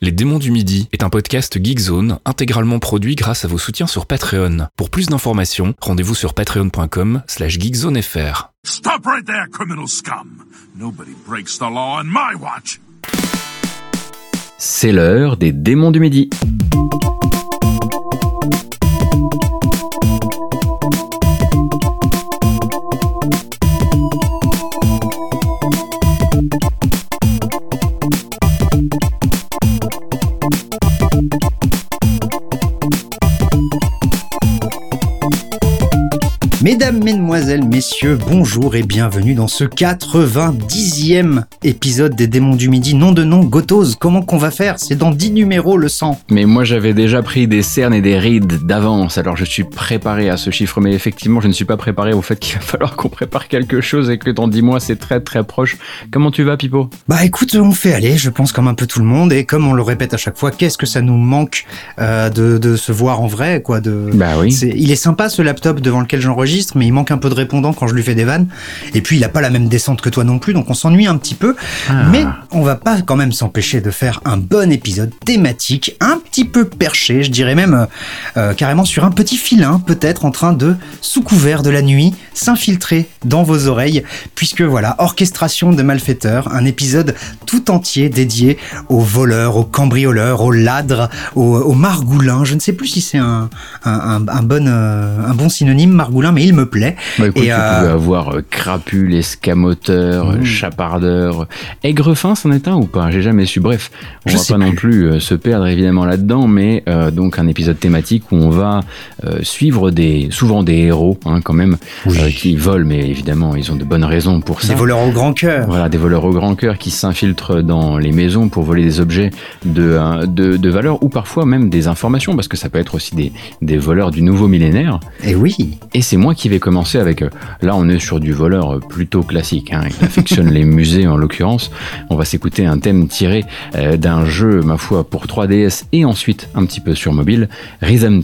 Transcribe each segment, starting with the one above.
Les démons du midi est un podcast Geekzone intégralement produit grâce à vos soutiens sur Patreon. Pour plus d'informations, rendez-vous sur patreon.com slash geekzonefr. Stop right there, criminal scum! Nobody breaks the law on my watch! C'est l'heure des démons du midi. Mesdames, Mesdemoiselles, Messieurs, bonjour et bienvenue dans ce 90e épisode des Démons du Midi. Nom de nom, Gotos, comment qu'on va faire? C'est dans 10 numéros le sang. Mais moi j'avais déjà pris des cernes et des rides d'avance, alors je suis préparé à ce chiffre, mais effectivement je ne suis pas préparé au fait qu'il va falloir qu'on prépare quelque chose et que dans 10 mois c'est très très proche. Comment tu vas Pipo? Bah écoute, on fait aller, je pense comme un peu tout le monde, et comme on le répète à chaque fois, qu'est-ce que ça nous manque euh, de, de se voir en vrai, quoi. De... Bah oui. Il est sympa ce laptop devant lequel j'enregistre, mais il manque un peu de répondant quand je lui fais des vannes. Et puis il a pas la même descente que toi non plus, donc on s'ennuie un petit peu. Ah. Mais on va pas quand même s'empêcher de faire un bon épisode thématique, un petit peu perché, je dirais même euh, euh, carrément sur un petit filin, peut-être en train de, sous couvert de la nuit, s'infiltrer dans vos oreilles, puisque voilà, orchestration de malfaiteurs, un épisode tout entier dédié aux voleurs, aux cambrioleurs, aux ladres, aux, aux margoulins. Je ne sais plus si c'est un, un, un- un bon, euh, un bon synonyme, margoulin, mais il me plaît. Bah écoute, Et, tu euh, pouvais avoir euh, crapule, escamoteur, Mmh. chapardeur, aigrefin c'en est un ou pas? J'ai jamais su. Bref, on Je va pas non plus. euh, se perdre évidemment là-dedans, mais euh, donc un épisode thématique où on va suivre des souvent des héros hein, quand même Oui. qui volent, mais évidemment ils ont de bonnes raisons pour ça. Des voleurs au grand cœur. Voilà, des voleurs au grand cœur qui s'infiltrent dans les maisons pour voler des objets de, de, de valeur ou parfois même des informations, parce que ça peut être aussi des, des voleurs du nouveau millénaire. Et oui. Et c'est moi qui vais commencer avec. euh, Là, on est sur du voleur euh, plutôt classique. Hein, il affectionne les musées en l'occurrence. On va s'écouter un thème tiré euh, d'un jeu, ma foi, pour 3DS et ensuite un petit peu sur mobile, Rhythm.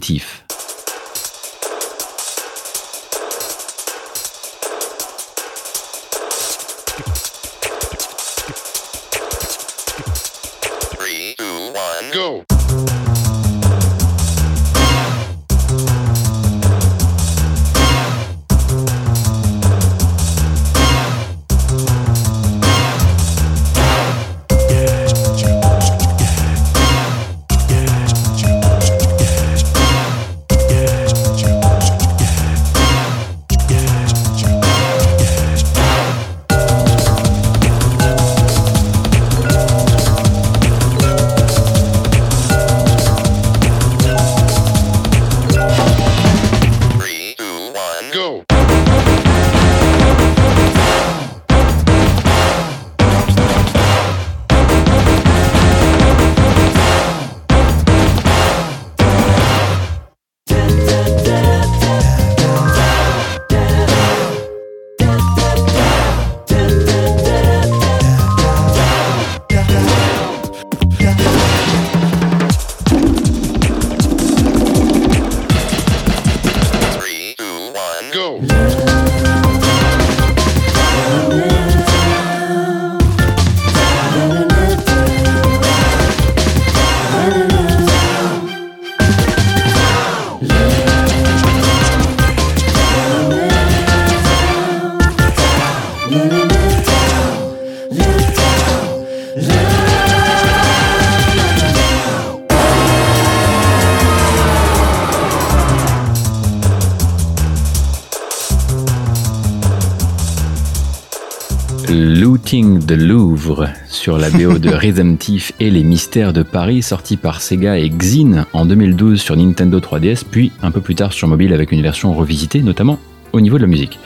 Sur la BO de Rhythm Thief et les mystères de Paris, sorti par Sega et Xin en 2012 sur Nintendo 3DS, puis un peu plus tard sur mobile avec une version revisitée, notamment au niveau de la musique.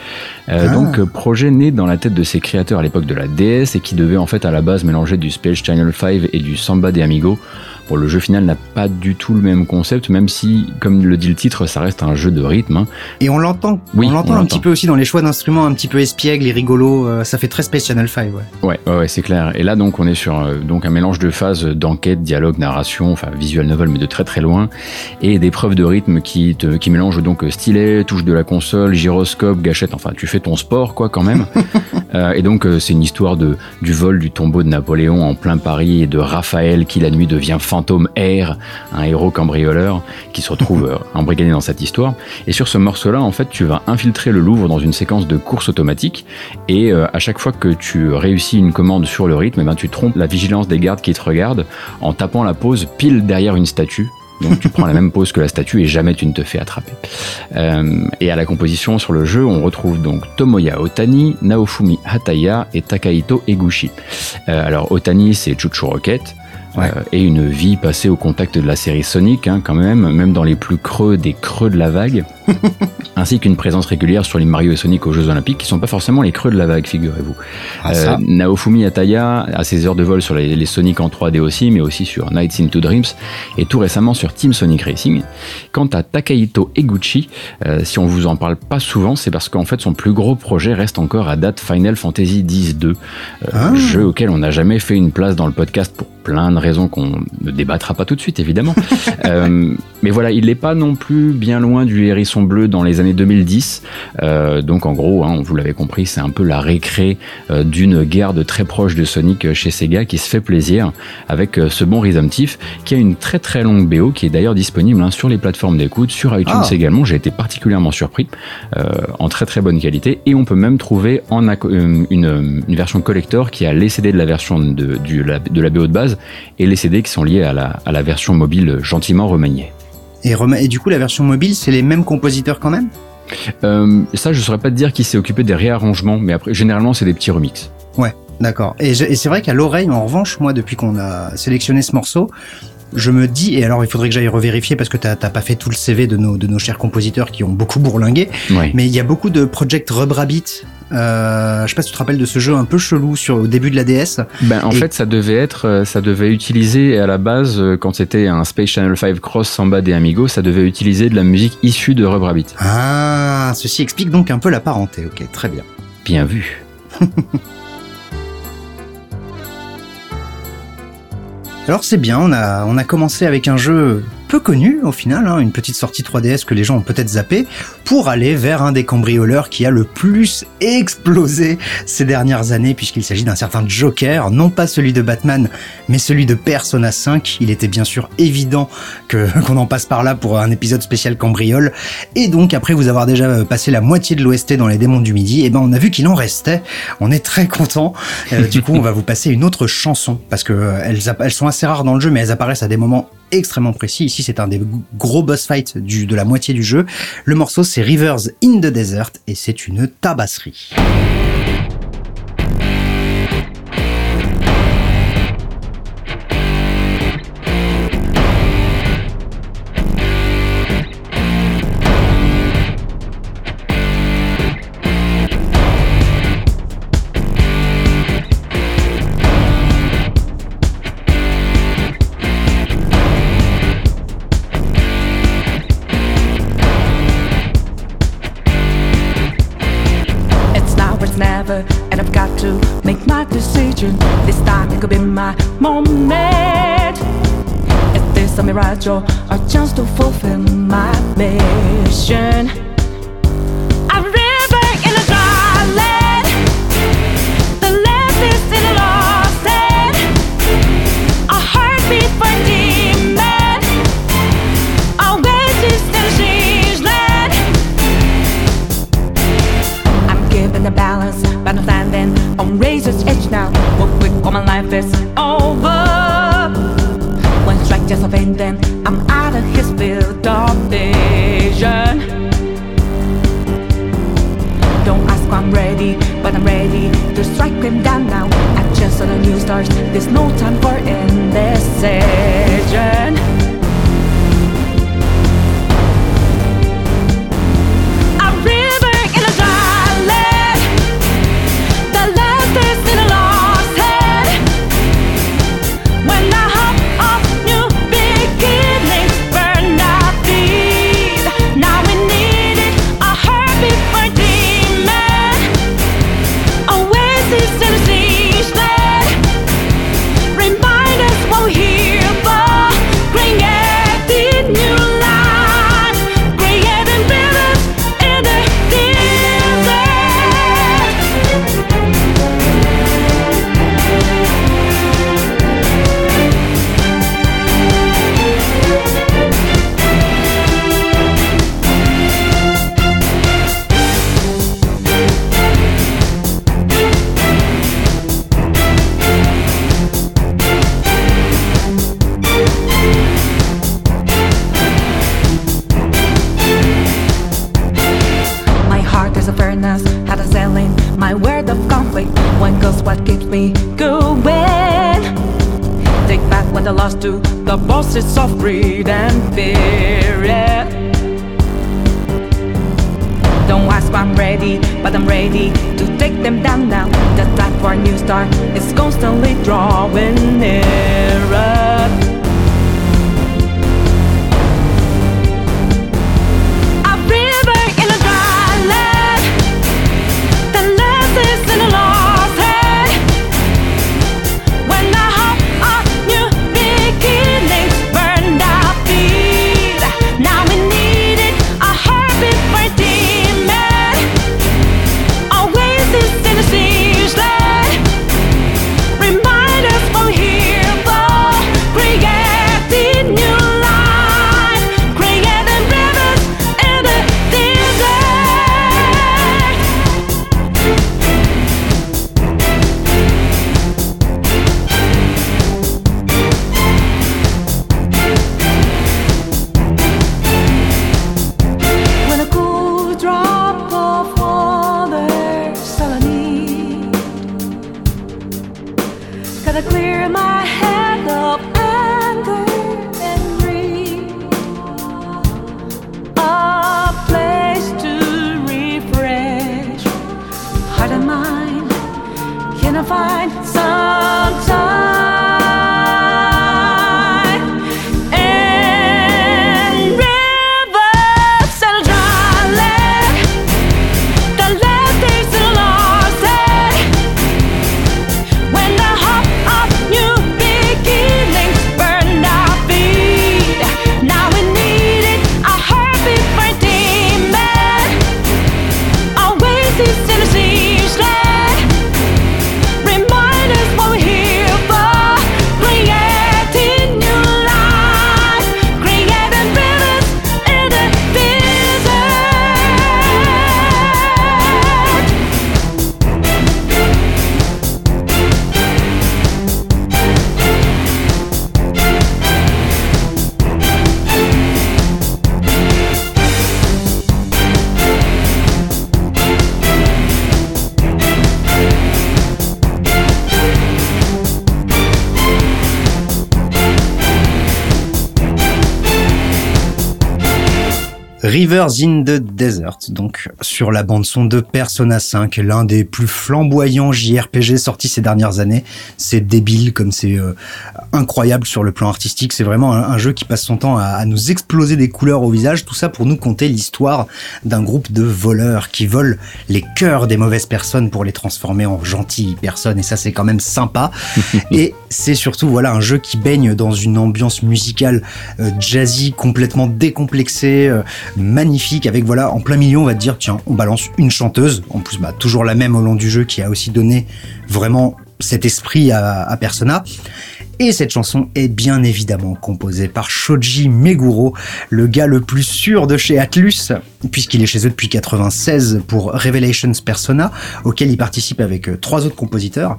Euh, Ah. Donc euh, projet né dans la tête de ses créateurs à l'époque de la DS et qui devait en fait à la base mélanger du Space Channel 5 et du Samba des Amigos Bon, le jeu final n'a pas du tout le même concept, même si, comme le dit le titre, ça reste un jeu de rythme. hein. Et on l'entend. Oui, on l'entend un petit peu aussi dans les choix d'instruments un petit peu espiègles et rigolos. euh, ça fait très Space Channel 5, ouais. Ouais, ouais, ouais, c'est clair. Et là, donc, on est sur euh, donc un mélange de phases d'enquête, dialogue, narration, enfin visual novel, mais de très très loin, et d'épreuves de rythme qui te, qui mélangent donc stylet, touche de la console, gyroscope, gâchette. Enfin, tu fais ton sport, quoi, quand même. Euh, et donc, c'est une histoire de du vol du tombeau de Napoléon en plein Paris et de Raphaël qui la nuit devient fantôme air, un héros cambrioleur qui se retrouve euh, embrigadé dans cette histoire. Et sur ce morceau-là, en fait, tu vas infiltrer le Louvre dans une séquence de course automatique. Et euh, à chaque fois que tu réussis une commande sur le rythme, eh ben, tu trompes la vigilance des gardes qui te regardent en tapant la pose pile derrière une statue. Donc tu prends la même pose que la statue et jamais tu ne te fais attraper. Euh, et à la composition sur le jeu, on retrouve donc Tomoya Otani, Naofumi Hataya et Takahito Eguchi. Euh, alors Otani, c'est Chuchu Rocket. Euh, et une vie passée au contact de la série Sonic, hein, quand même, même dans les plus creux des creux de la vague, ainsi qu'une présence régulière sur les Mario et Sonic aux Jeux Olympiques, qui sont pas forcément les creux de la vague, figurez-vous. Ah. Euh, Naofumi Ataya a ses heures de vol sur les, les Sonic en 3D aussi, mais aussi sur Nights into Dreams et tout récemment sur Team Sonic Racing. Quant à Takahito Eguchi, euh, si on vous en parle pas souvent, c'est parce qu'en fait son plus gros projet reste encore à date Final Fantasy X-2, euh, Ah. jeu auquel on n'a jamais fait une place dans le podcast pour plein de raisons qu'on ne débattra pas tout de suite évidemment. Euh, mais voilà, il n'est pas non plus bien loin du hérisson bleu dans les années 2010. Euh, donc en gros, hein, vous l'avez compris, c'est un peu la récré euh, d'une garde très proche de Sonic euh, chez Sega qui se fait plaisir avec ce bon Thief qui a une très très longue BO qui est d'ailleurs disponible hein, sur les plateformes d'écoute, sur iTunes Ah. également. J'ai été particulièrement surpris, en très très bonne qualité et on peut même trouver en une, une version collector qui a les CD de la version de, du- la- de la BO de base et les CD qui sont liés à la, à la version mobile gentiment remaniée. Et, du coup, la version mobile, c'est les mêmes compositeurs quand même Euh, ça, je saurais pas te dire qui s'est occupé des réarrangements, mais après, généralement, c'est des petits remixes. Ouais, d'accord. Et c'est vrai qu'à l'oreille, en revanche, moi, depuis qu'on a sélectionné ce morceau, je me dis, et alors il faudrait que j'aille revérifier parce que t'as pas fait tout le CV de nos, de nos chers compositeurs qui ont beaucoup bourlingué, mais il y a beaucoup de Project Rub Rabbit. Euh, je sais pas si tu te rappelles de ce jeu un peu chelou sur au début de la DS. Ben, en Et- fait, ça devait être, euh, ça devait utiliser à la base, euh, quand c'était un Space Channel 5 Cross Samba des Amigos, ça devait utiliser de la musique issue de Rub Rabbit. Ah, ceci explique donc un peu la parenté. Ok, très bien. Bien vu. Alors c'est bien, on a, on a commencé avec un jeu peu connu au final, hein, une petite sortie 3DS que les gens ont peut-être zappé, pour aller vers un des cambrioleurs qui a le plus explosé ces dernières années, puisqu'il s'agit d'un certain Joker, non pas celui de Batman, mais celui de Persona 5. Il était bien sûr évident qu'on en passe par là pour un épisode spécial cambriole. Et donc après vous avoir déjà euh, passé la moitié de l'OST dans les démons du midi, et ben on a vu qu'il en restait. On est très content. Euh, du coup on va vous passer une autre chanson parce que euh, elles, elles sont assez rares dans le jeu, mais elles apparaissent à des moments extrêmement précis. Ici, c'est un des gros boss fights du, de la moitié du jeu. Le morceau, c'est Rivers in the Desert et c'est une tabasserie. Moment. Is this a mirage or a chance to fulfill my mission? A river in a dry land, the left is in a lost land. A heartbeat for a demon, oasis in a strange land. I'm given the balance, but I'm standing on razor's edge now. What quick, all my life is over. Just a then I'm out of his field of vision. Don't ask why I'm ready, but I'm ready to strike him down now. I just saw the new stars. There's no time for indecision. Bosses of greed and fear. Yeah. Don't ask why I'm ready, but I'm ready to take them down now. The time for a new start is constantly drawing nearer. In the Desert, donc sur la bande son de Persona 5, l'un des plus flamboyants JRPG sortis ces dernières années. C'est débile comme c'est euh, incroyable sur le plan artistique. C'est vraiment un, un jeu qui passe son temps à, à nous exploser des couleurs au visage. Tout ça pour nous conter l'histoire d'un groupe de voleurs qui volent les cœurs des mauvaises personnes pour les transformer en gentilles personnes. Et ça, c'est quand même sympa. et c'est surtout voilà un jeu qui baigne dans une ambiance musicale euh, jazzy complètement décomplexée, euh, magnifique avec voilà en plein milieu on va te dire tiens on balance une chanteuse en plus bah toujours la même au long du jeu qui a aussi donné vraiment cet esprit à, Persona. Et cette chanson est bien évidemment composée par Shoji Meguro, le gars le plus sûr de chez Atlus, puisqu'il est chez eux depuis 96 pour Revelations Persona, auquel il participe avec euh, trois autres compositeurs.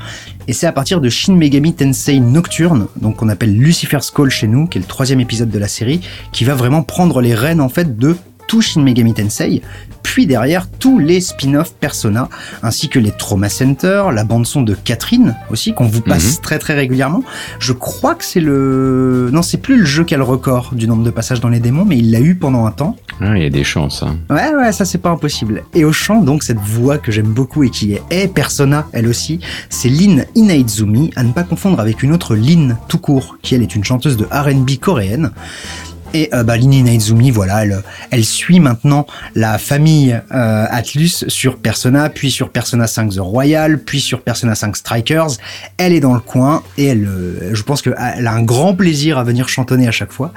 Et c'est à partir de Shin Megami Tensei Nocturne, donc qu'on appelle Lucifer's Call chez nous, qui est le troisième épisode de la série, qui va vraiment prendre les rênes en fait de tout Shin Megami Tensei, puis derrière tous les spin-off Persona, ainsi que les Trauma Center, la bande son de Catherine aussi, qu'on vous passe très très régulièrement. Je crois que c'est le... Non, c'est plus le jeu qui a le record du nombre de passages dans les démons, mais il l'a eu pendant un temps. Ah, il y a des chances. hein. Ouais, ouais, ça c'est pas impossible. Et au chant, donc, cette voix que j'aime beaucoup et qui est, est Persona, elle aussi, c'est Lin Inaizumi, à ne pas confondre avec une autre Lin tout court, qui elle est une chanteuse de R&B coréenne. Et euh, bah, Lin Inaizumi, voilà, elle, elle suit maintenant la famille euh, Atlus sur Persona, puis sur Persona 5 The Royal, puis sur Persona 5 Strikers. Elle est dans le coin et elle, euh, je pense qu'elle a un grand plaisir à venir chantonner à chaque fois.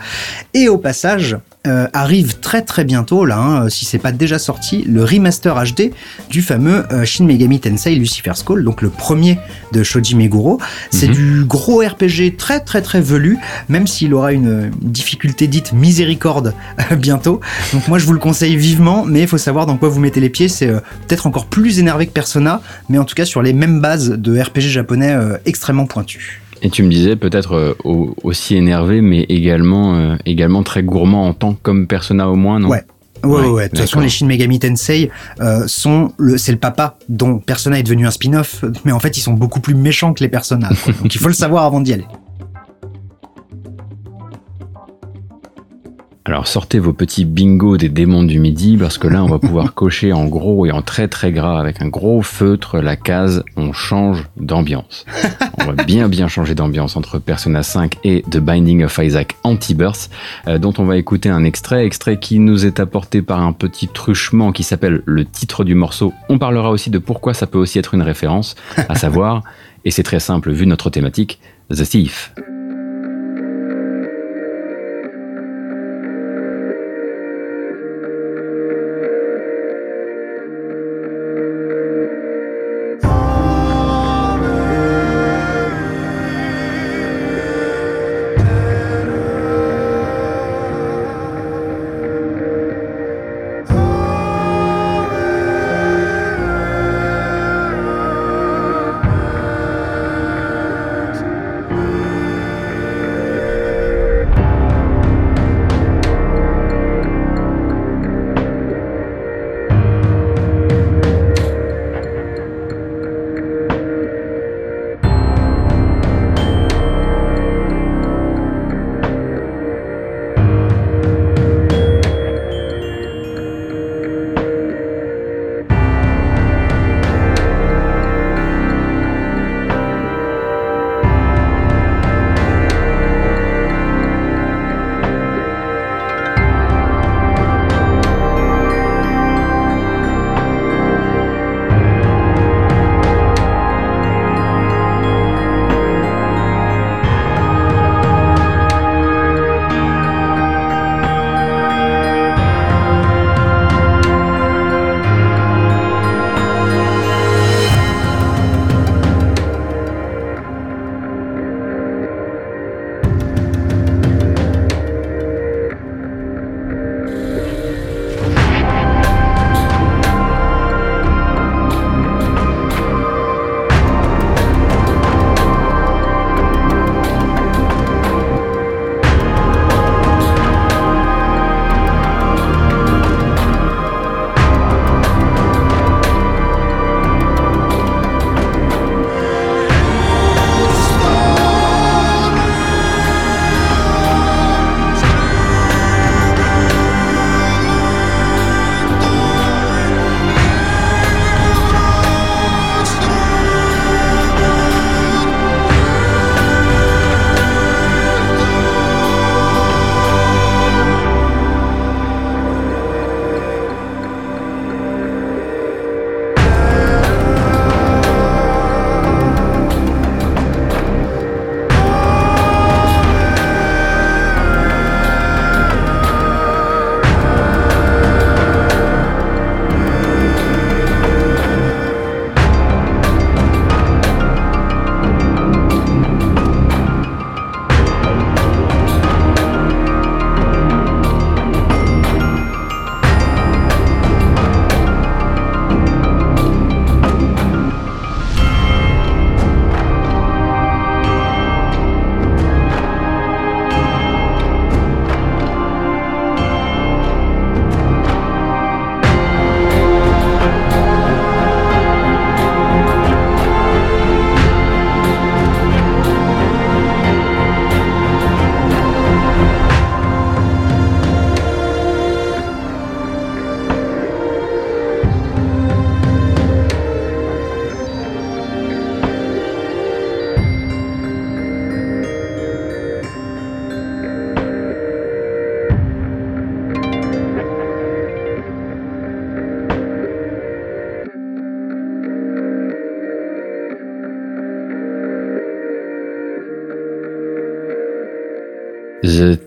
Et au passage, euh, arrive très très bientôt, là, hein, si c'est pas déjà sorti, le remaster HD du fameux euh, Shin Megami Tensei Lucifer's Call, donc le premier de Shoji Meguro. C'est du gros RPG très très très velu, même s'il aura une, difficulté dite miséricorde euh, bientôt. Donc moi je vous le conseille vivement, mais il faut savoir dans quoi vous mettez les pieds. C'est euh, peut-être encore plus énervé que Persona, mais en tout cas sur les mêmes bases de RPG japonais euh, extrêmement pointus. Et tu me disais peut-être euh, au- aussi énervé, mais également, euh, également très gourmand en temps, comme Persona au moins, non Ouais. Ouais, ouais, Ouais. De toute façon, les Shin Megami Tensei euh, sont le, c'est le papa dont Persona est devenu un spin-off, mais en fait, ils sont beaucoup plus méchants que les Persona. quoi. Donc, il faut le savoir avant d'y aller. Alors sortez vos petits bingos des démons du midi parce que là on va pouvoir cocher en gros et en très très gras avec un gros feutre la case on change d'ambiance. on va bien bien changer d'ambiance entre Persona 5 et The Binding of Isaac Anti-Birth euh, dont on va écouter un extrait, extrait qui nous est apporté par un petit truchement qui s'appelle le titre du morceau. On parlera aussi de pourquoi ça peut aussi être une référence, à savoir, et c'est très simple vu notre thématique, The Thief.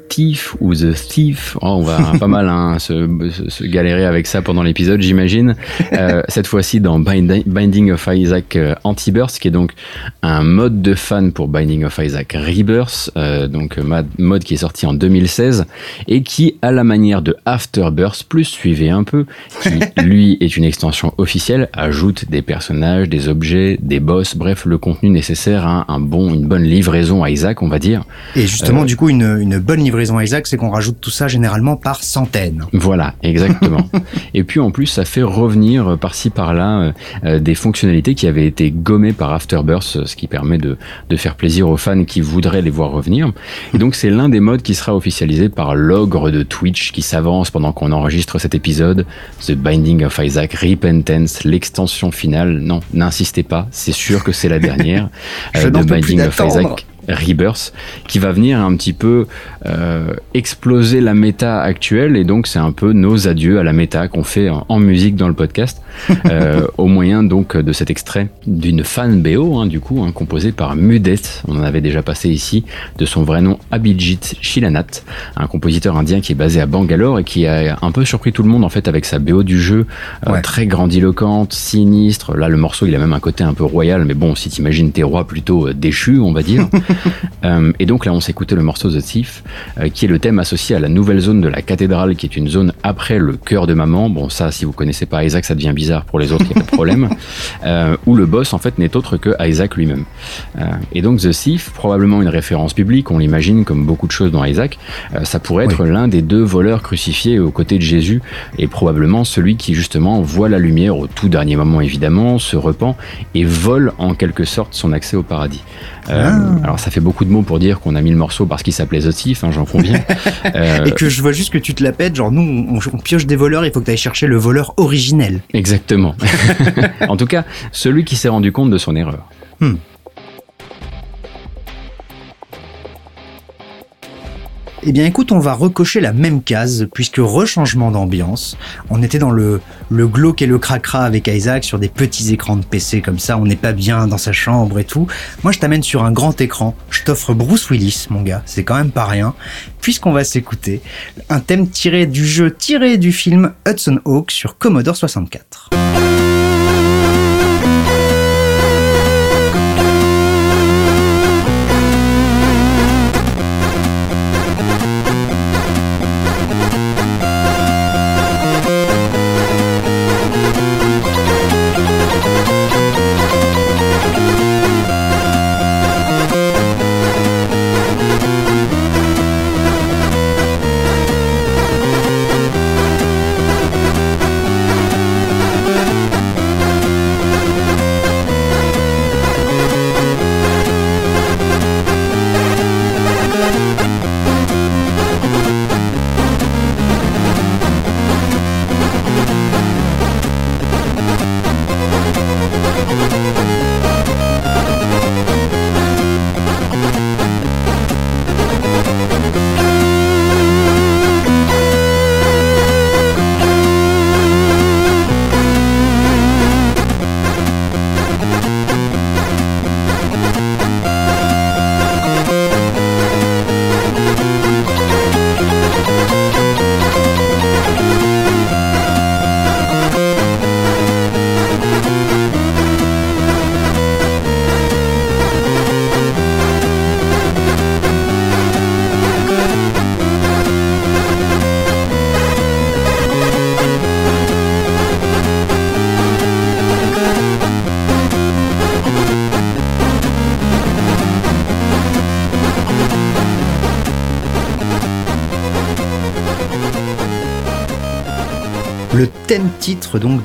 Thief ou The Thief, oh, on va pas mal hein, se, se- se galérer avec ça pendant l'épisode, j'imagine. Euh, cette fois-ci dans Binding, Binding of Isaac euh, Anti-Burst, qui est donc un mode de fan pour Binding of Isaac Rebirth, euh, donc mode qui est sorti en 2016 et qui, à la manière de Afterburst, plus suivez un peu, qui lui est une extension officielle, ajoute des personnages, des objets, des boss, bref, le contenu nécessaire à un bon, une bonne livraison à Isaac, on va dire. Et justement, du coup, une, une bonne livraison Isaac, c'est qu'on rajoute tout ça généralement par centaines. Voilà, exactement. et puis en plus, ça fait revenir euh, par-ci par-là euh, euh, des fonctionnalités qui avaient été gommées par Afterbirth, ce qui permet de, de faire plaisir aux fans qui voudraient les voir revenir. Et donc c'est l'un des modes qui sera officialisé par l'ogre de Twitch qui s'avance pendant qu'on enregistre cet épisode, The Binding of Isaac Repentance, l'extension finale. Non, n'insistez pas, c'est sûr que c'est la dernière. Je Euh, The Binding of. Isaac Rebirth qui va venir un petit peu euh, exploser la méta actuelle. Et donc c'est un peu nos adieux à la méta qu'on fait en, en musique dans le podcast euh, au moyen donc de cet extrait d'une fan BO hein, du coup hein, composée par Mudet on en avait déjà passé ici de son vrai nom Abhijit Shilanath un compositeur indien qui est basé à Bangalore et qui a un peu surpris tout le monde en fait avec sa BO du jeu euh, Ouais. très grandiloquente sinistre. Là le morceau il a même un côté un peu royal mais bon si t'imagines tes rois plutôt euh, déchus on va dire euh, et donc là, on s'écoutait le morceau The Thief, euh, qui est le thème associé à la nouvelle zone de la cathédrale, qui est une zone après le cœur de maman. Bon, ça, si vous connaissez pas Isaac, ça devient bizarre pour les autres, il n'y a pas de problème. Euh, où le boss, en fait, n'est autre que Isaac lui-même. Et donc The Thief, probablement une référence biblique, on l'imagine comme beaucoup de choses dans Isaac, ça pourrait être l'un des deux voleurs crucifiés aux côtés de Jésus, et probablement celui qui justement voit la lumière au tout dernier moment, évidemment, se repent et vole en quelque sorte son accès au paradis. Euh, Alors ça fait beaucoup de mots pour dire qu'on a mis le morceau parce qu'il s'appelait The Thief, hein, j'en conviens. Euh, Et que je vois juste que tu te la pètes, genre nous on, on pioche des voleurs, il faut que tu ailles chercher le voleur originel. Exactement. en tout cas, celui qui s'est rendu compte de son erreur. Eh bien écoute, on va recocher la même case, puisque rechangement d'ambiance. On était dans le, le glauque et le cracra avec Isaac sur des petits écrans de PC comme ça, on n'est pas bien dans sa chambre et tout. Moi je t'amène sur un grand écran, je t'offre Bruce Willis, mon gars, c'est quand même pas rien, puisqu'on va s'écouter un thème tiré du jeu, tiré du film Hudson Hawk sur Commodore 64.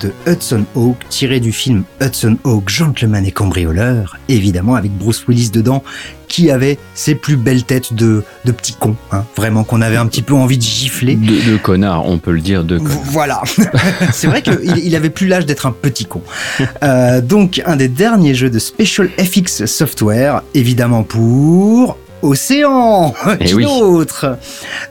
De Hudson Hawk, tiré du film Hudson Hawk, gentleman et cambrioleur, évidemment avec Bruce Willis dedans, qui avait ses plus belles têtes de, de petits cons, hein, vraiment qu'on avait un petit peu envie de gifler. De, de connard, on peut le dire, de connard. Voilà, c'est vrai qu'il il avait plus l'âge d'être un petit con. Euh, donc un des derniers jeux de Special FX Software, évidemment pour Océan, Eh qui oui. d'autre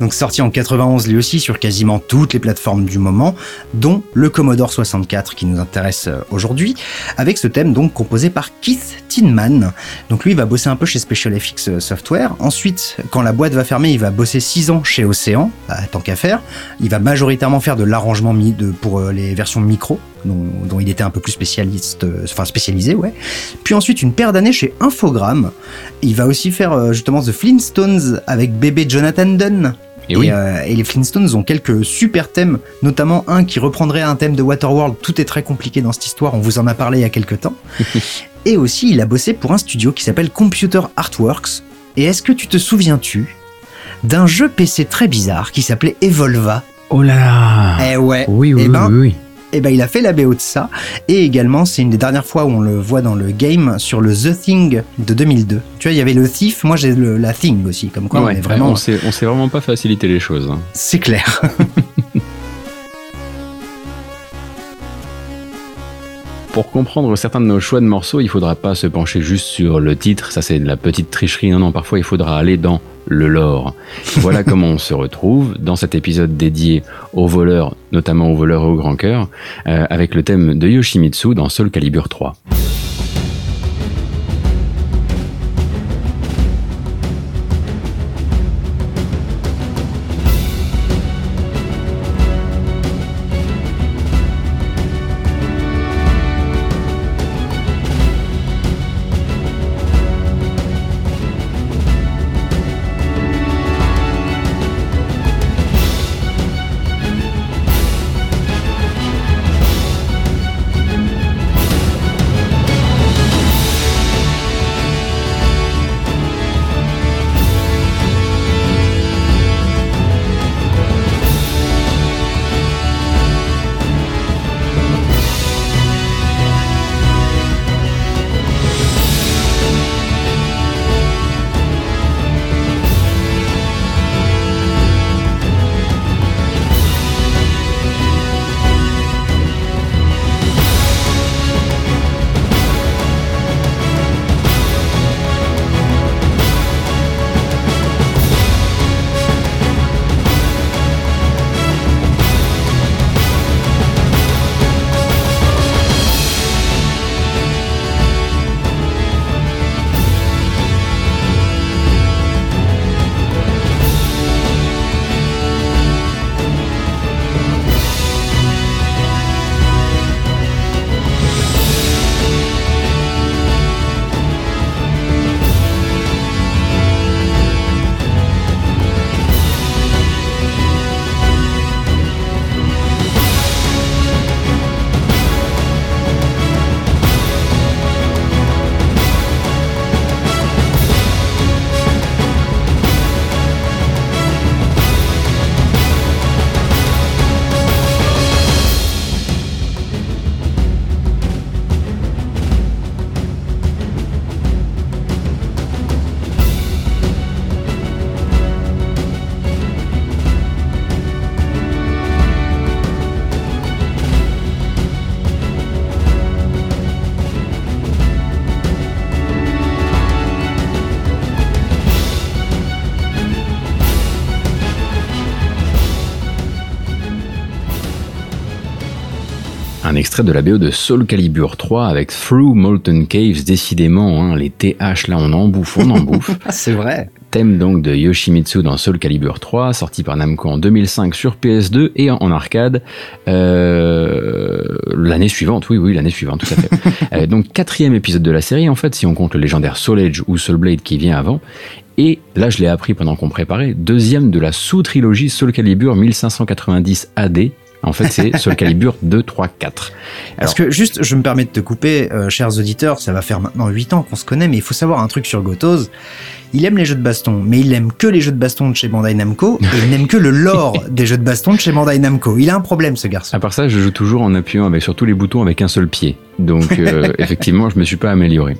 Donc sorti en 91 lui aussi sur quasiment toutes les plateformes du moment, dont le Commodore 64 qui nous intéresse euh, aujourd'hui, avec ce thème donc composé par Keith Tinman. Donc lui il va bosser un peu chez Special FX Software. Ensuite, quand la boîte va fermer, il va bosser 6 ans chez Océan, bah, tant qu'à faire. Il va majoritairement faire de l'arrangement pour euh, les versions micro, dont, il était un peu plus spécialiste, euh, enfin spécialisé, ouais. Puis ensuite une paire d'années chez Infogrames. Il va aussi faire euh, justement The Flintstones avec bébé Jonathan Dunn. Et oui. euh, et les Flintstones ont quelques super thèmes, notamment un qui reprendrait un thème de Waterworld. Tout est très compliqué dans cette histoire, on vous en a parlé il y a quelques temps. et aussi, il a bossé pour un studio qui s'appelle Computer Artworks. Et est-ce que tu te souviens-tu d'un jeu PC très bizarre qui s'appelait Evolva? Oh là là Eh ouais. Oui, oui, Eh ben, oui, oui. Eh ben, il a fait la BO de ça. Et également, c'est une des dernières fois où on le voit dans le game sur le The Thing de 2002. Tu vois, il y avait le Thief, moi j'ai le- la Thing aussi, comme quoi Ouais, on est vraiment. on s'est on s'est vraiment pas facilité les choses. hein. C'est clair. Pour comprendre certains de nos choix de morceaux, il faudra pas se pencher juste sur le titre, ça c'est de la petite tricherie, non, non, parfois il faudra aller dans le lore. Voilà comment on se retrouve dans cet épisode dédié aux voleurs, notamment aux voleurs et aux grands cœurs, euh, avec le thème de Yoshimitsu dans Soul Calibur 3. Extrait de la BO de Soul Calibur 3 avec Through Molten Caves, décidément, hein, les TH là on en bouffe, on en bouffe. C'est vrai. Thème donc de Yoshimitsu dans Soul Calibur 3, sorti par Namco en 2005 sur PS2 et en, en arcade euh, l'année suivante. Oui, oui, l'année suivante, tout à fait. Euh, donc quatrième épisode de la série, en fait, si on compte le légendaire Soul Edge ou Soul Blade qui vient avant. Et là, je l'ai appris pendant qu'on préparait, deuxième de la sous-trilogie Soul Calibur 1590 AD. En fait, c'est Soul Calibur 2, 3, 4. Parce que juste, je me permets de te couper, euh, chers auditeurs, ça va faire maintenant 8 ans qu'on se connaît, mais il faut savoir un truc sur Gotoz. Il aime les jeux de baston, mais il aime que les jeux de baston de chez Bandai Namco, et il n'aime que le lore des jeux de baston de chez Bandai Namco. Il a un problème, ce garçon. À part ça, je joue toujours en appuyant avec sur tous les boutons avec un seul pied. Donc euh, effectivement, je me suis pas amélioré.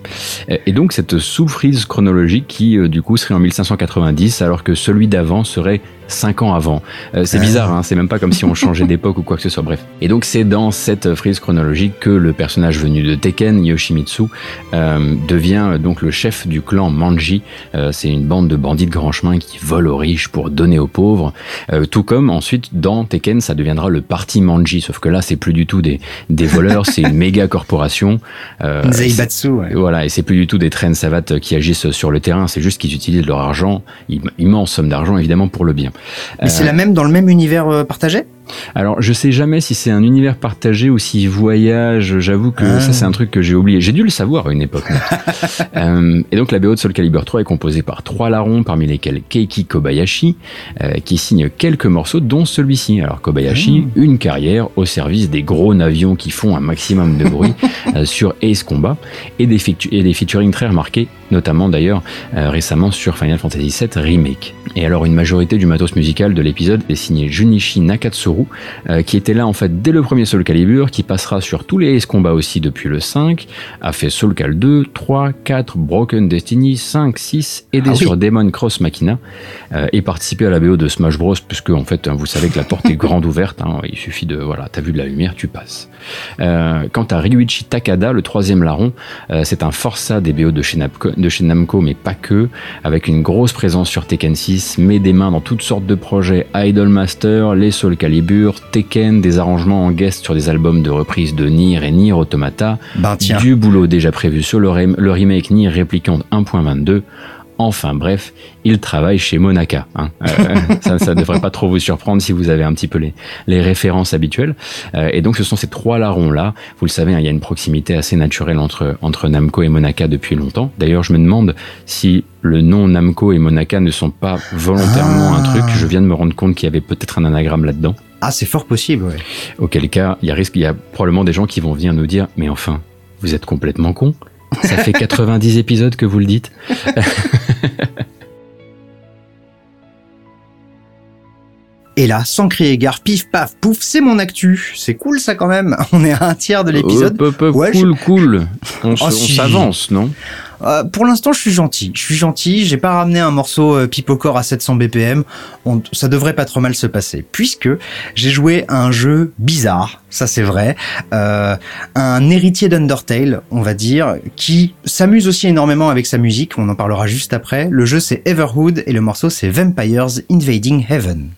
Et donc cette sous-frise chronologique qui euh, du coup serait en 1590 alors que celui d'avant serait 5 ans avant. Euh, c'est bizarre, hein, c'est même pas comme si on changeait d'époque ou quoi que ce soit. Bref. Et donc c'est dans cette frise chronologique que le personnage venu de Tekken, Yoshimitsu, euh, devient euh, donc le chef du clan Manji. Euh, c'est une bande de bandits de grand chemin qui volent aux riches pour donner aux pauvres. Euh, tout comme ensuite dans Tekken, ça deviendra le parti Manji. Sauf que là, c'est plus du tout des, des voleurs, c'est une méga corporation. Euh, Zaibatsu, ouais. voilà, et c'est plus du tout des traînes savates qui agissent sur le terrain, c'est juste qu'ils utilisent leur argent, im- immense somme d'argent évidemment pour le bien. Mais c'est la même dans le même univers euh, partagé? Alors je sais jamais si c'est un univers partagé ou s'ils voyagent, j'avoue que Ah. ça c'est un truc que j'ai oublié. J'ai dû le savoir à une époque. Euh, et donc la BO de Soul Calibur 3 est composée par trois larrons, parmi lesquels Keiki Kobayashi, euh, qui signe quelques morceaux, dont celui-ci. Alors Kobayashi, une carrière au service des gros navions qui font un maximum de bruit euh, sur Ace Combat, et des, et des featuring très remarqués notamment d'ailleurs récemment sur Final Fantasy VII Remake. Et alors une majorité du matos musical de l'épisode est signé Junichi Nakatsuru, euh, qui était là en fait dès le premier Soul Calibur, qui passera sur tous les Ace Combat aussi depuis le 5, a fait Soul Cal 2, 3, 4, Broken Destiny, 5, 6, aidé Ah oui. sur Demon Cross Machina, euh, et participé à la BO de Smash Bros, puisque en fait hein, vous savez que la porte est grande ouverte, hein, il suffit de, voilà, t'as vu de la lumière, tu passes. Euh, quant à Ryuichi Takada, le troisième larron, c'est un forçat des BO de chez, Namco, de chez Namco, mais pas que, avec une grosse présence sur Tekken 6, met des mains dans toutes sortes de projets Idolmaster, les Soul Calibur, Tekken, des arrangements en guest sur des albums de reprise de Nier et Nier Automata, Ben du boulot déjà prévu sur le, rem- le remake Nier Replicant 1.22. Enfin bref, il travaille chez Monaka. hein. Euh, ça, ça devrait pas trop vous surprendre si vous avez un petit peu les, les références habituelles. Euh, et donc ce sont ces trois larrons-là. Vous le savez, hein, il y a une proximité assez naturelle entre, entre Namco et Monaka depuis longtemps. D'ailleurs, je me demande si le nom Namco et Monaka ne sont pas volontairement Ah. un truc. Je viens de me rendre compte qu'il y avait peut-être un anagramme là-dedans. Ah, c'est fort possible, ouais. Auquel cas, il y a risque, il y a probablement des gens qui vont venir nous dire, mais enfin, vous êtes complètement con. Ça fait 90 épisodes que vous le dites. Et là, sans crier gare, pif paf pouf, c'est mon actu. C'est cool ça quand même. On est à un tiers de l'épisode. Ouais, cool, cool. On, Oh, si. s'avance, non? Euh, pour l'instant, je suis gentil. Je suis gentil. J'ai pas ramené un morceau euh, Pipocore à 700 BPM. Ça devrait pas trop mal se passer, puisque j'ai joué un jeu bizarre. Ça, c'est vrai. Euh, un héritier d'Undertale, on va dire, qui s'amuse aussi énormément avec sa musique. On en parlera juste après. Le jeu, c'est Everhood et le morceau, c'est Vampires Invading Heaven.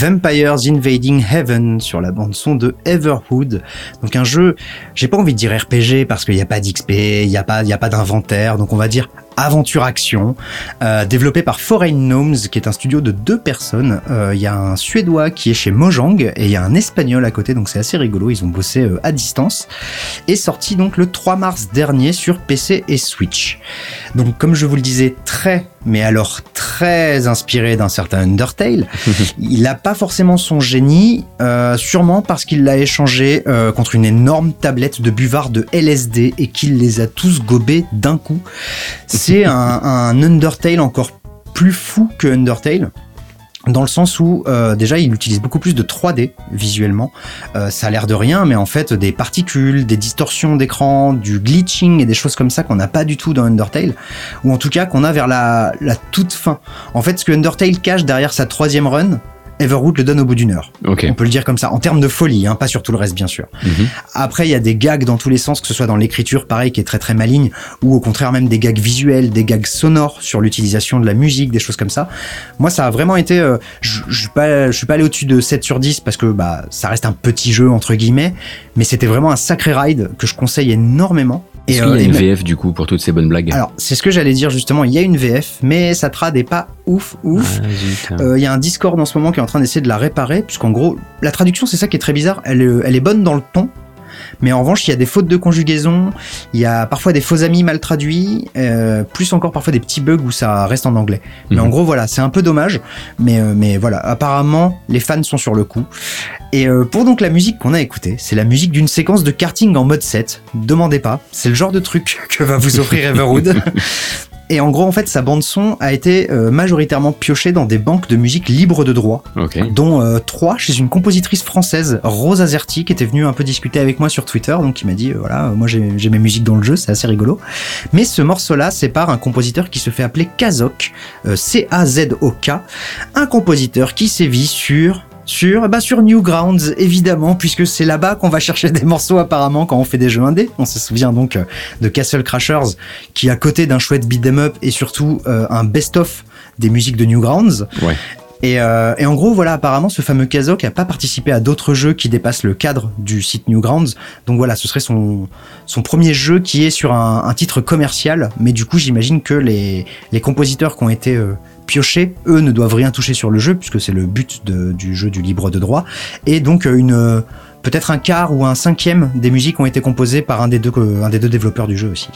Vampires Invading Heaven sur la bande son de Everhood. Donc un jeu, j'ai pas envie de dire RPG parce qu'il n'y a pas d'XP, il n'y a pas, y a pas d'inventaire, donc on va dire aventure action, euh, développé par Foreign Gnomes, qui est un studio de deux personnes. Euh, Il y a un Suédois qui est chez Mojang et il y a un Espagnol à côté, donc c'est assez rigolo. Ils ont bossé euh, à distance et sorti donc le 3 mars dernier sur PC et Switch. Donc comme je vous le disais, très, mais alors très inspiré d'un certain Undertale. il n'a pas forcément son génie, euh, sûrement parce qu'il l'a échangé euh, contre une énorme tablette de buvard de LSD et qu'il les a tous gobés d'un coup. C'est un Undertale encore plus fou que Undertale dans le sens où euh, déjà il utilise beaucoup plus de 3D visuellement. Euh, ça a l'air de rien, mais en fait des particules, des distorsions d'écran, du glitching et des choses comme ça qu'on n'a pas du tout dans Undertale, ou en tout cas qu'on a vers la, la toute fin. En fait, ce que Undertale cache derrière sa troisième run, Everwood le donne au bout d'une heure. Ok. On peut le dire comme ça, en termes de folie, hein, pas sur tout le reste bien sûr. Mhm. Après, il y a des gags dans tous les sens, que ce soit dans l'écriture, pareil, qui est très très maligne, ou au contraire même des gags visuels, des gags sonores sur l'utilisation de la musique, des choses comme ça. Moi, ça a vraiment été. euh, je je suis pas, je suis pas allé au-dessus de 7 sur 10 parce que bah ça reste un petit jeu entre guillemets, mais c'était vraiment un sacré ride que je conseille énormément. Est-ce Et, qu'il euh, y a et une même- VF du coup pour toutes ces bonnes blagues Alors, c'est ce que j'allais dire justement. Il y a une VF, mais sa trad est pas ouf, ouf. Ah. Euh, Il y a un Discord en ce moment qui est en train d'essayer de la réparer, puisqu'en gros, la traduction, c'est ça qui est très bizarre. Elle, est- elle est bonne dans le ton, mais en revanche, il y a des fautes de conjugaison, il y a parfois des faux amis mal traduits, euh, plus encore parfois des petits bugs où ça reste en anglais. Mais Mhm. en gros, voilà, c'est un peu dommage, mais, euh, mais voilà, apparemment, les fans sont sur le coup. Et euh, pour donc la musique qu'on a écoutée, c'est la musique d'une séquence de karting en mode 7. Demandez pas, c'est le genre de truc que va vous offrir Everwood. Et en gros, en fait, sa bande son a été euh, majoritairement piochée dans des banques de musique libres de droit, Ok. dont euh, trois chez une compositrice française, Rose Azerty, qui était venue un peu discuter avec moi sur Twitter, donc qui m'a dit, euh, voilà, euh, moi j'ai j'ai mes musiques dans le jeu, c'est assez rigolo. Mais ce morceau-là, c'est par un compositeur qui se fait appeler Kazok, euh, C-A-Z-O-K, un compositeur qui sévit sur sur, bah sur Newgrounds, évidemment, puisque c'est là-bas qu'on va chercher des morceaux apparemment quand on fait des jeux indés. On se souvient donc euh, de Castle Crashers, qui à côté d'un chouette beat'em up et surtout euh, un best-of des musiques de Newgrounds. Ouais. Et, euh, et en gros, voilà, apparemment, ce fameux Kazok a pas participé à d'autres jeux qui dépassent le cadre du site Newgrounds. Donc voilà, ce serait son, son premier jeu qui est sur un, un titre commercial. Mais du coup, j'imagine que les, les compositeurs qui ont été euh, piochés, eux, ne doivent rien toucher sur le jeu, puisque c'est le but du jeu du libre de droit. Et donc, euh, une. euh, Peut-être un quart ou un cinquième des musiques ont été composées par un des deux, euh, un des deux développeurs du jeu aussi.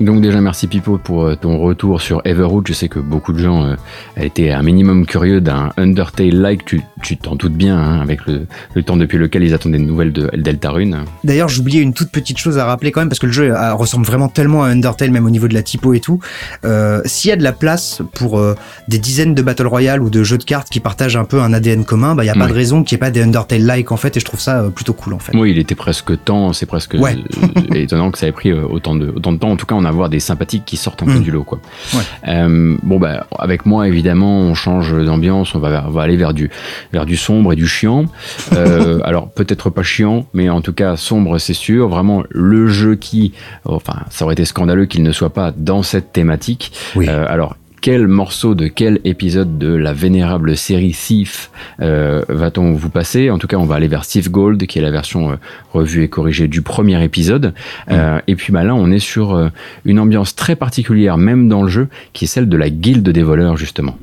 Donc déjà merci Pipo pour euh, ton retour sur Everwood. Je sais que beaucoup de gens euh, étaient un minimum curieux d'un Undertale-like. Tu tu t'en doutes bien hein, avec le, le temps depuis lequel ils attendaient des nouvelles de Deltarune. D'ailleurs, j'oubliais une toute petite chose à rappeler quand même, parce que le jeu euh, ressemble vraiment tellement à Undertale, même au niveau de la typo et tout. Euh, S'il y a de la place pour euh, des dizaines de Battle Royale ou de jeux de cartes qui partagent un peu un ADN commun, bah, il n'y a pas de raison qu'il n'y ait pas des Undertale-like en fait, et je trouve ça plutôt cool en fait. Moi, il était presque temps. C'est presque Ouais. étonnant que ça ait pris autant de autant de temps. En tout cas, on a voir des sympathiques qui sortent un peu Mm. du lot, quoi. Ouais. Euh, bon bah avec moi évidemment, on change d'ambiance. On va on va aller vers du vers du sombre et du chiant. Euh, alors peut-être pas chiant, mais en tout cas sombre, c'est sûr. Vraiment le jeu qui, enfin, ça aurait été scandaleux qu'il ne soit pas dans cette thématique. Oui. Euh, alors, quel morceau de quel épisode de la vénérable série Thief euh, va-t-on vous passer? En tout cas, on va aller vers Thief Gold, qui est la version euh, revue et corrigée du premier épisode. Euh, et puis bah, là, on est sur une ambiance très particulière, même dans le jeu, qui est celle de la guilde des voleurs, justement.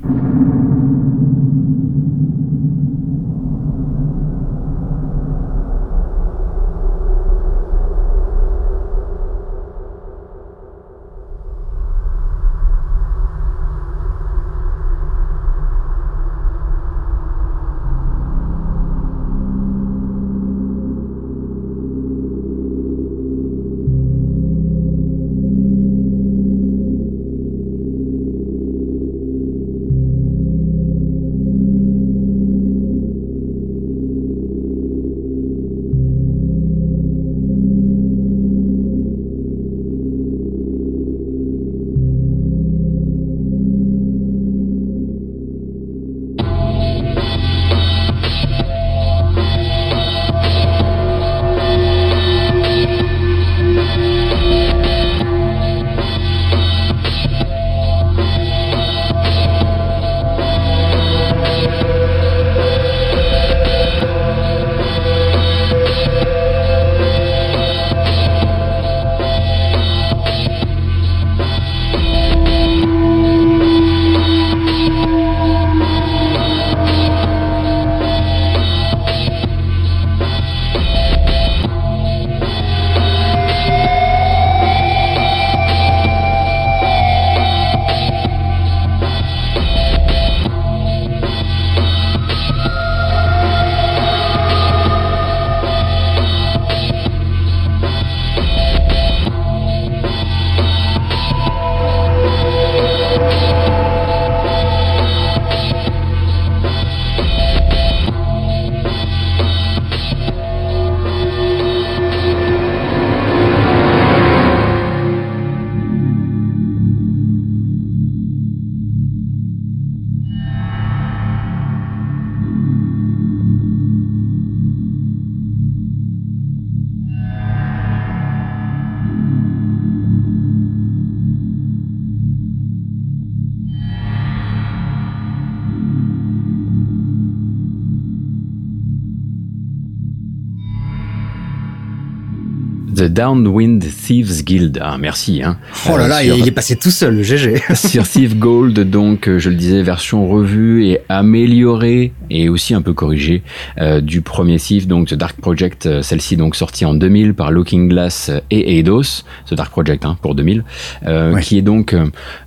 Downwind Thieves Guild. Ah, merci. Hein. Oh là Euh, là, sur- il est passé tout seul, le GG. Sir Thief Gold, donc euh, je le disais, version revue et améliorée et aussi un peu corrigée euh, du premier Thief, donc The Dark Project, celle-ci donc sortie en 2000 par Looking Glass et Eidos, The Dark Project hein, pour 2000, euh, Ouais. qui est donc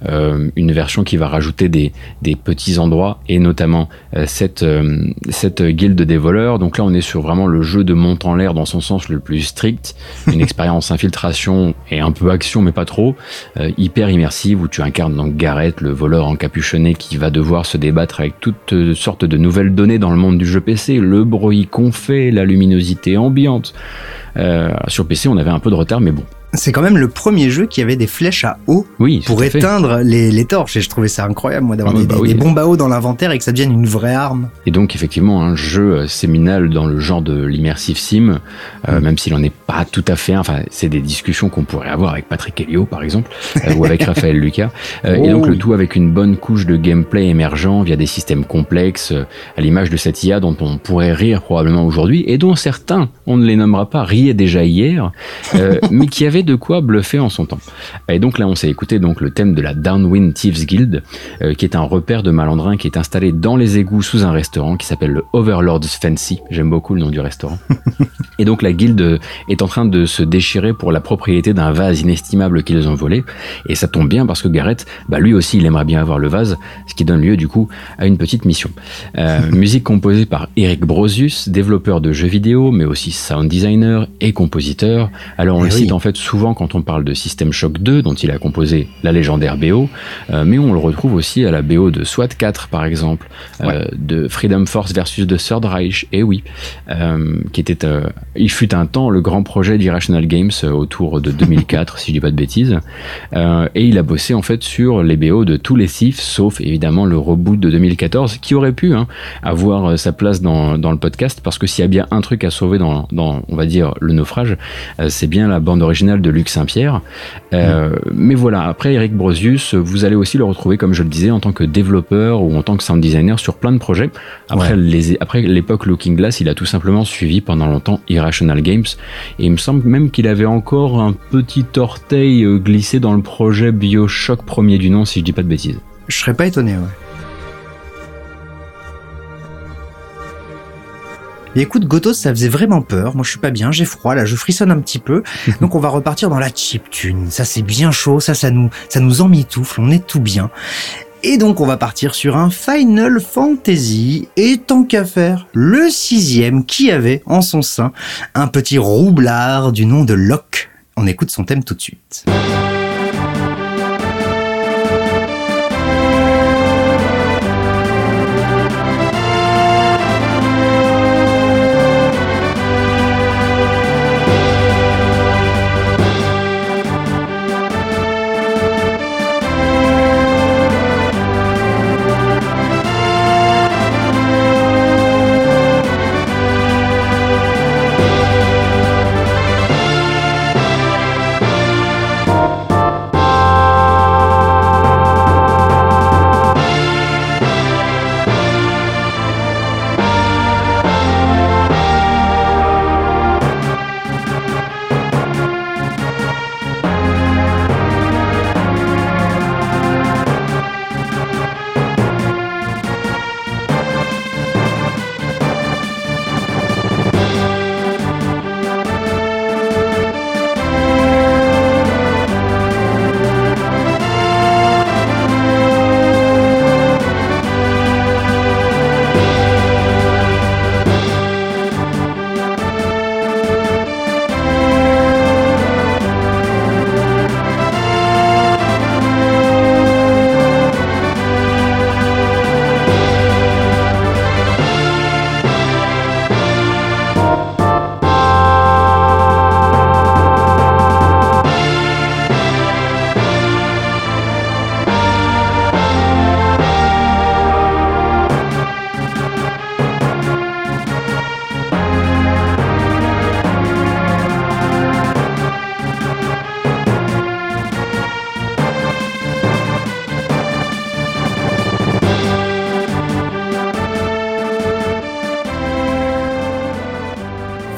euh, une version qui va rajouter des, des petits endroits et notamment cette, cette guilde des voleurs. Donc là on est sur vraiment le jeu de monte en l'air dans son sens le plus strict, une expérience infiltration et un peu action mais pas trop, euh, hyper immersive où tu incarnes donc Gareth, le voleur encapuchonné qui va devoir se débattre avec toutes sortes de nouvelles données dans le monde du jeu PC, le bruit qu'on fait, la luminosité ambiante. Euh, sur PC on avait un peu de retard mais bon. C'est quand même le premier jeu qui avait des flèches à eau Oui, pour éteindre les, les torches. Et je trouvais ça incroyable, moi, d'avoir Ah, des, bah des- oui. des bombes à eau dans l'inventaire et que ça devienne une vraie arme. Et donc effectivement un jeu euh, séminal dans le genre de l'immersive sim, euh, même s'il en est pas tout à fait. un. Enfin, c'est des discussions qu'on pourrait avoir avec Patrick Helio par exemple, euh, ou avec Raphaël Lucas. Euh, et Oh donc le oui. tout avec une bonne couche de gameplay émergent via des systèmes complexes, à l'image de cette IA dont on pourrait rire probablement aujourd'hui et dont certains, on ne les nommera pas, riaient déjà hier, mais qui avait de quoi bluffer en son temps. Et donc là, on s'est écouté donc le thème de la Downwind Thieves Guild, euh, qui est un repère de malandrins qui est installé dans les égouts sous un restaurant qui s'appelle le Overlord's Fancy. J'aime beaucoup le nom du restaurant. Et donc la guilde est en train de se déchirer pour la propriété d'un vase inestimable qu'ils ont volé. Et ça tombe bien parce que Gareth, bah lui aussi, il aimerait bien avoir le vase, ce qui donne lieu du coup à une petite mission. Euh, musique composée par Eric Brosius, développeur de jeux vidéo, mais aussi sound designer et compositeur. Alors on Eh le oui. cite en fait souvent quand on parle de System Shock 2, dont il a composé la légendaire BO, euh, mais on le retrouve aussi à la BO de SWAT 4 par exemple, euh, de Freedom Force versus The Third Reich, et oui, euh, qui était, il fut un temps le grand projet d'Irrational Games autour de 2004, si je dis pas de bêtises, et il a bossé en fait sur les BO de tous les Thieves, sauf évidemment le reboot de 2014, qui aurait pu hein, avoir sa place dans, dans le podcast, parce que s'il y a bien un truc à sauver dans, dans on va dire, le naufrage, c'est bien la bande originale de Luc Saint-Pierre. Euh, Mais voilà, après Eric Brosius, vous allez aussi le retrouver, comme je le disais, en tant que développeur ou en tant que sound designer sur plein de projets. Après, Ouais. l'époque Looking Glass, il a tout simplement suivi pendant longtemps Irrational Games. Et il me semble même qu'il avait encore un petit orteil euh, glissé dans le projet Bioshock premier du nom, si je dis pas de bêtises. Je serais pas étonné, ouais. Et écoute, Gotos, ça faisait vraiment peur. Moi, je suis pas bien, j'ai froid, là, je frissonne un petit peu. Donc, on va repartir dans la chiptune. Ça, c'est bien chaud, ça, ça nous, ça nous emmitoufle, on est tout bien. Et donc, on va partir sur un Final Fantasy. Et tant qu'à faire, le sixième qui avait en son sein un petit roublard du nom de Locke. On écoute son thème tout de suite.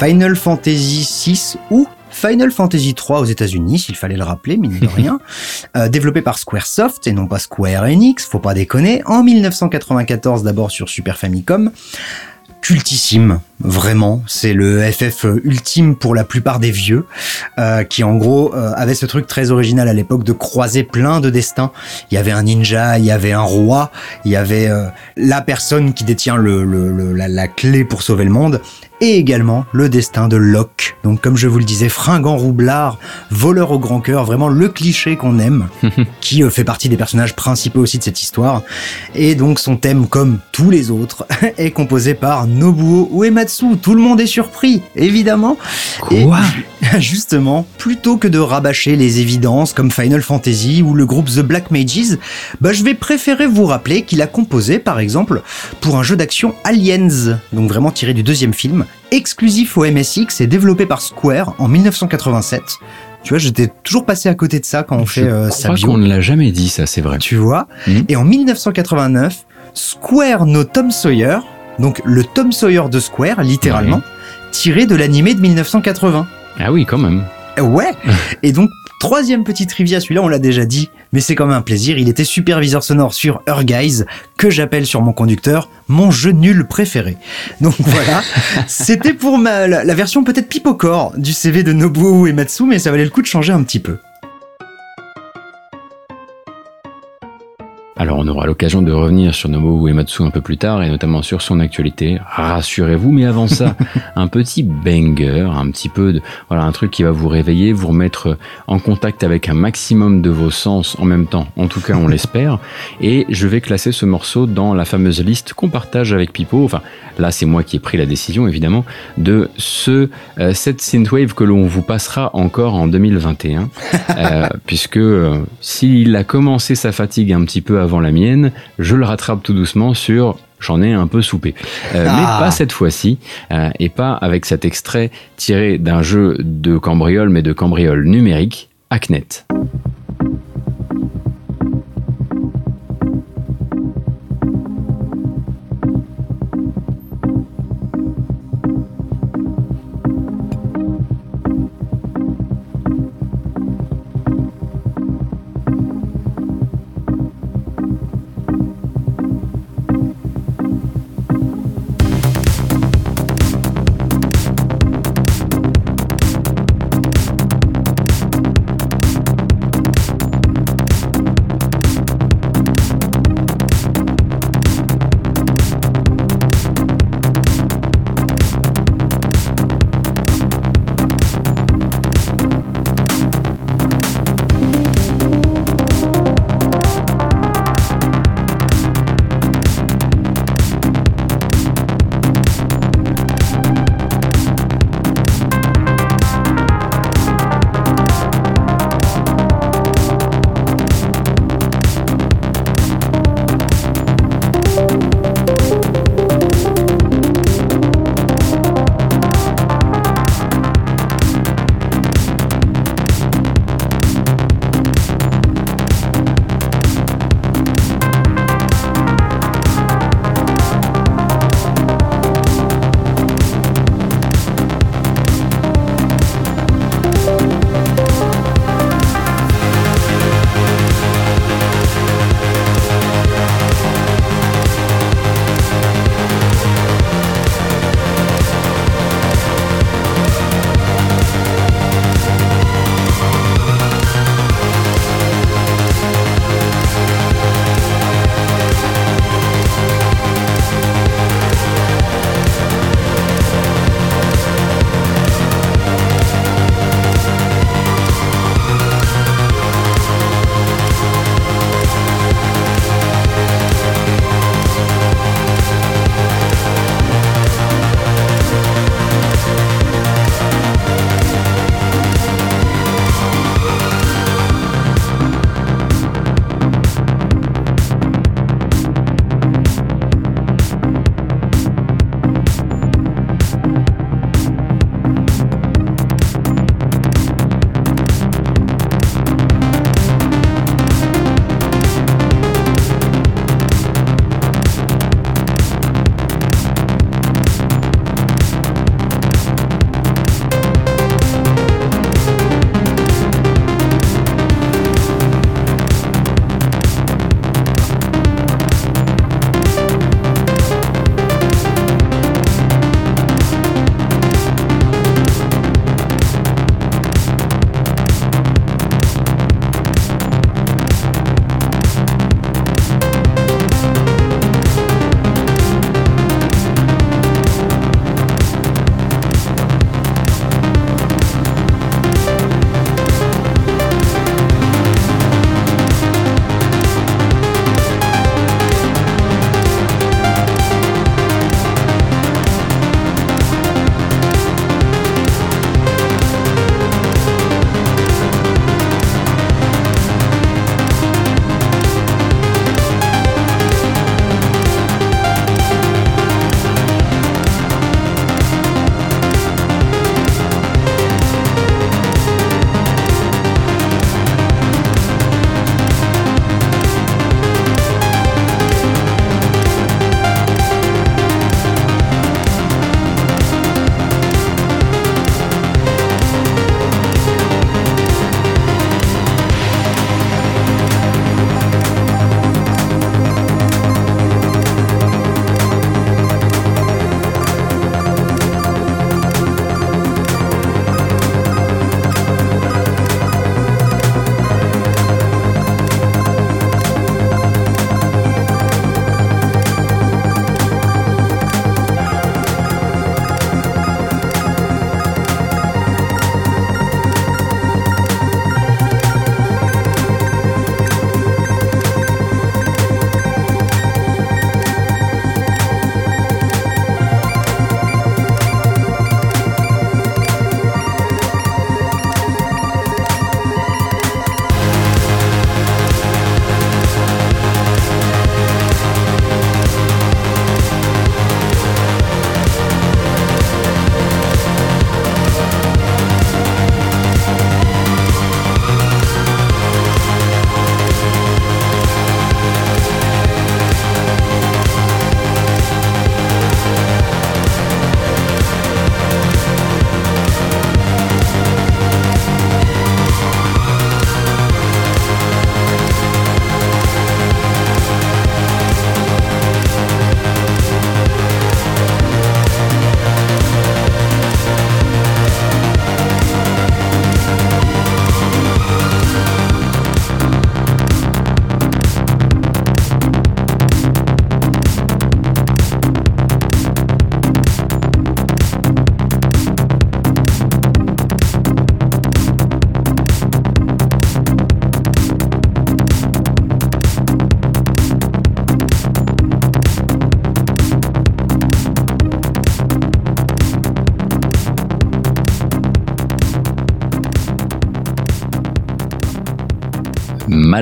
Final Fantasy VI ou Final Fantasy 3 aux États-Unis, s'il fallait le rappeler, mine de rien, euh, développé par Squaresoft et non pas Square Enix, faut pas déconner, en 1994 d'abord sur Super Famicom cultissime, vraiment. C'est le FF ultime pour la plupart des vieux, euh, qui en gros euh, avait ce truc très original à l'époque de croiser plein de destins. Il y avait un ninja, il y avait un roi, il y avait la personne qui détient le, le- le- la, la clé pour sauver le monde, et également le destin de Locke. Donc comme je vous le disais, fringant roublard, voleur au grand cœur, vraiment le cliché qu'on aime, qui euh, fait partie des personnages principaux aussi de cette histoire. Et donc son thème, comme tous les autres, est composé par Nobuo Uematsu. Tout le monde est surpris, évidemment. Et Quoi justement, plutôt que de rabâcher les évidences comme Final Fantasy ou le groupe The Black Mages, bah je vais préférer vous rappeler qu'il a composé, par exemple, pour un jeu d'action Aliens, donc vraiment tiré du deuxième film, exclusif au MSX et développé par Square en 1987. Tu vois, j'étais toujours passé à côté de ça quand on Je fait euh, crois qu'on ne l'a jamais dit, ça, c'est vrai. Tu vois Mhm. Et en 1989, Square no Tom Sawyer, donc le Tom Sawyer de Square, littéralement, tiré de l'animé de 1980. Ah oui, quand même. Ouais Et donc, troisième petit trivia, celui-là on l'a déjà dit, mais c'est quand même un plaisir, il était superviseur sonore sur Her Guys, que j'appelle sur mon conducteur mon jeu nul préféré. Donc voilà, c'était pour la version peut-être pipocore du CV de Nobuo Uematsu, mais ça valait le coup de changer un petit peu. Alors on aura l'occasion de revenir sur Nobuo Uematsu un peu plus tard et notamment sur son actualité, rassurez-vous, mais avant ça, un petit banger, un petit peu de voilà, un truc qui va vous réveiller, vous remettre en contact avec un maximum de vos sens en même temps, en tout cas on l'espère, et je vais classer ce morceau dans la fameuse liste qu'on partage avec Pipo, enfin là c'est moi qui ai pris la décision évidemment, de ce euh, cette synthwave que l'on vous passera encore en 2021, euh, puisque euh, s'il a commencé sa fatigue un petit peu avant la mienne, je le rattrape tout doucement sur j'en ai un peu soupé. Euh, Ah. Mais pas cette fois-ci, euh, et pas avec cet extrait tiré d'un jeu de cambriole, mais de cambriole numérique, Hacknet.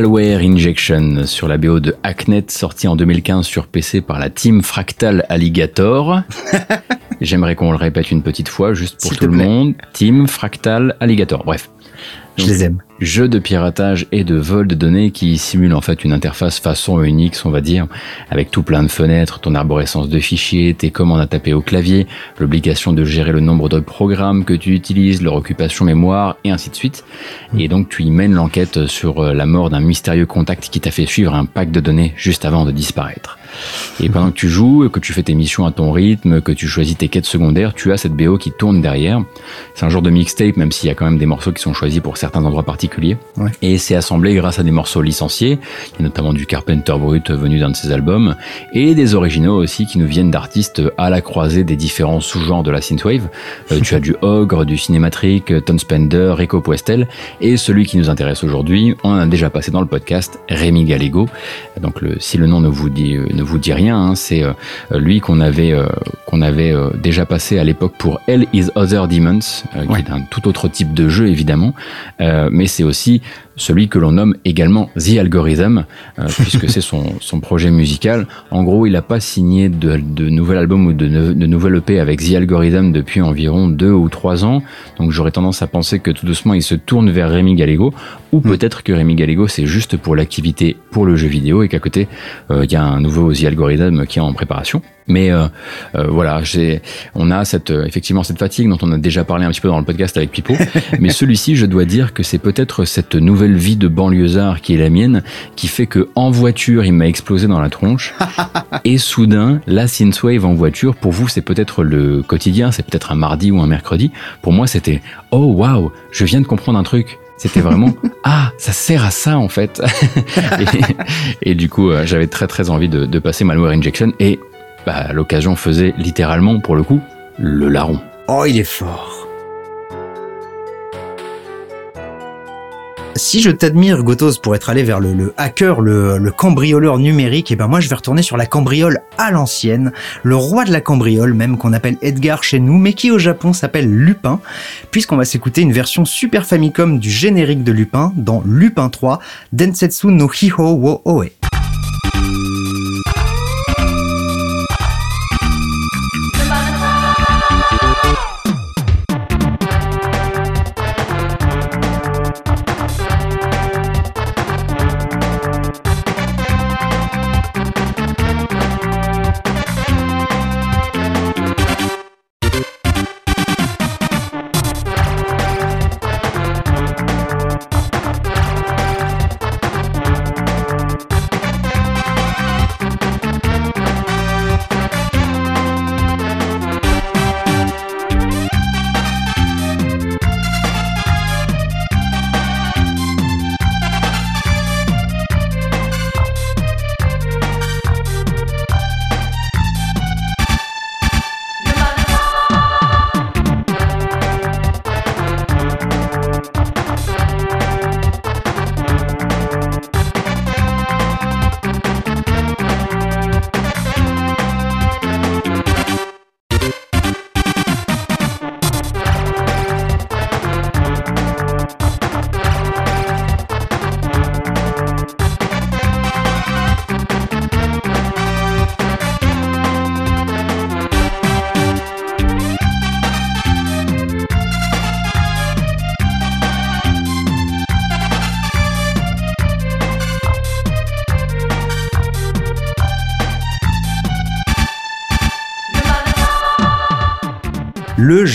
Malware Injection sur la BO de Hacknet, sorti en 2015 sur PC par la team Fractal Alligator. J'aimerais qu'on le répète une petite fois, juste pour tout le plaît. monde. Team Fractal Alligator. Bref. Je les aime. Jeu de piratage et de vol de données qui simule en fait une interface façon Unix, on va dire, avec tout plein de fenêtres, ton arborescence de fichiers, tes commandes à taper au clavier, l'obligation de gérer le nombre de programmes que tu utilises, leur occupation mémoire et ainsi de suite. Et donc tu y mènes l'enquête sur euh, la mort d'un mystérieux contact qui t'a fait suivre un pack de données juste avant de disparaître. Et pendant que tu joues, que tu fais tes missions à ton rythme, que tu choisis tes quêtes secondaires, tu as cette BO qui tourne derrière. C'est un genre de mixtape, même s'il y a quand même des morceaux qui sont choisis pour certains endroits particuliers. Ouais. Et c'est assemblé grâce à des morceaux licenciés. Il y a notamment du Carpenter Brut venu d'un de ses albums, et des originaux aussi qui nous viennent d'artistes à la croisée des différents sous-genres de la synthwave. Euh, tu as du Ogre, du Cinématrique, Ton Spender, Rico Puestel, et celui qui nous intéresse aujourd'hui, on en a déjà passé dans le podcast, Rémi Gallego. Donc le, si le nom ne vous dit, euh, ne vous dit rien, hein, c'est euh, lui qu'on avait, euh, qu'on avait déjà passé à l'époque pour Hell is Other Demons, euh, qui Ouais. est un tout autre type de jeu évidemment, Euh, mais c'est aussi celui que l'on nomme également The Algorithm, euh, puisque c'est son, son projet musical. En gros, il n'a pas signé de, de nouvel album ou de, de nouvel EP avec The Algorithm depuis environ deux ou trois ans. Donc j'aurais tendance à penser que tout doucement, il se tourne vers Rémi Gallego, ou peut-être que Rémi Gallego, c'est juste pour l'activité pour le jeu vidéo et qu'à côté, euh, il y a un nouveau The Algorithm qui est en préparation. Mais euh, euh, voilà, on a cette, effectivement cette fatigue dont on a déjà parlé un petit peu dans le podcast avec Pipo. Mais celui-ci, je dois dire que c'est peut-être cette nouvelle vie de banlieusard qui est la mienne, qui fait que en voiture, il m'a explosé dans la tronche. et soudain, la synthwave en voiture, pour vous, c'est peut-être le quotidien, c'est peut-être un mardi ou un mercredi. Pour moi, c'était oh waouh, je viens de comprendre un truc. C'était vraiment ah ça sert à ça en fait et, et du coup euh, j'avais très très envie de, de passer Malware Injection et bah, l'occasion faisait littéralement pour le coup le larron. Oh, il est fort. Si je t'admire, Gotos, pour être allé vers le, hacker, le, le cambrioleur numérique, et ben moi je vais retourner sur la cambriole à l'ancienne, le roi de la cambriole, même qu'on appelle Edgar chez nous, mais qui au Japon s'appelle Lupin, puisqu'on va s'écouter une version Super Famicom du générique de Lupin dans Lupin 3, Densetsu no Hiho wo Oe.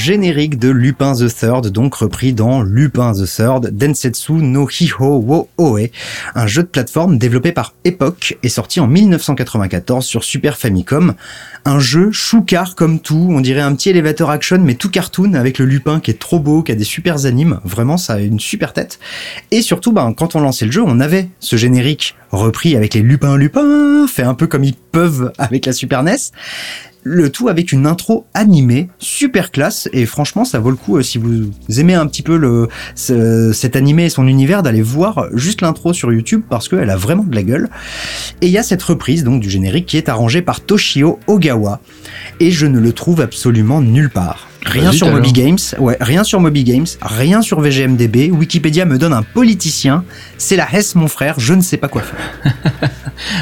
Générique de Lupin the Third, donc repris dans Lupin the Third, Densetsu no Hiho wo Oe, un jeu de plateforme développé par Epoch et sorti en 1994 sur Super Famicom. Un jeu choucard comme tout, on dirait un petit élévateur action mais tout cartoon avec le Lupin qui est trop beau, qui a des super animes, vraiment ça a une super tête. Et surtout, ben, quand on lançait le jeu, on avait ce générique repris avec les Lupins Lupins, fait un peu comme ils peuvent avec la Super NES le tout avec une intro animée super classe et franchement ça vaut le coup euh, si vous aimez un petit peu le ce- cet animé et son univers d'aller voir juste l'intro sur YouTube parce qu'elle a vraiment de la gueule. Et il y a cette reprise donc du générique qui est arrangée par Toshio Ogawa. Et je ne le trouve absolument nulle part Rien sur. Moby Games, ouais, rien sur Moby Games, rien sur VGMDB. Wikipédia me donne un politicien. C'est la Hesse, mon frère. Je ne sais pas quoi faire.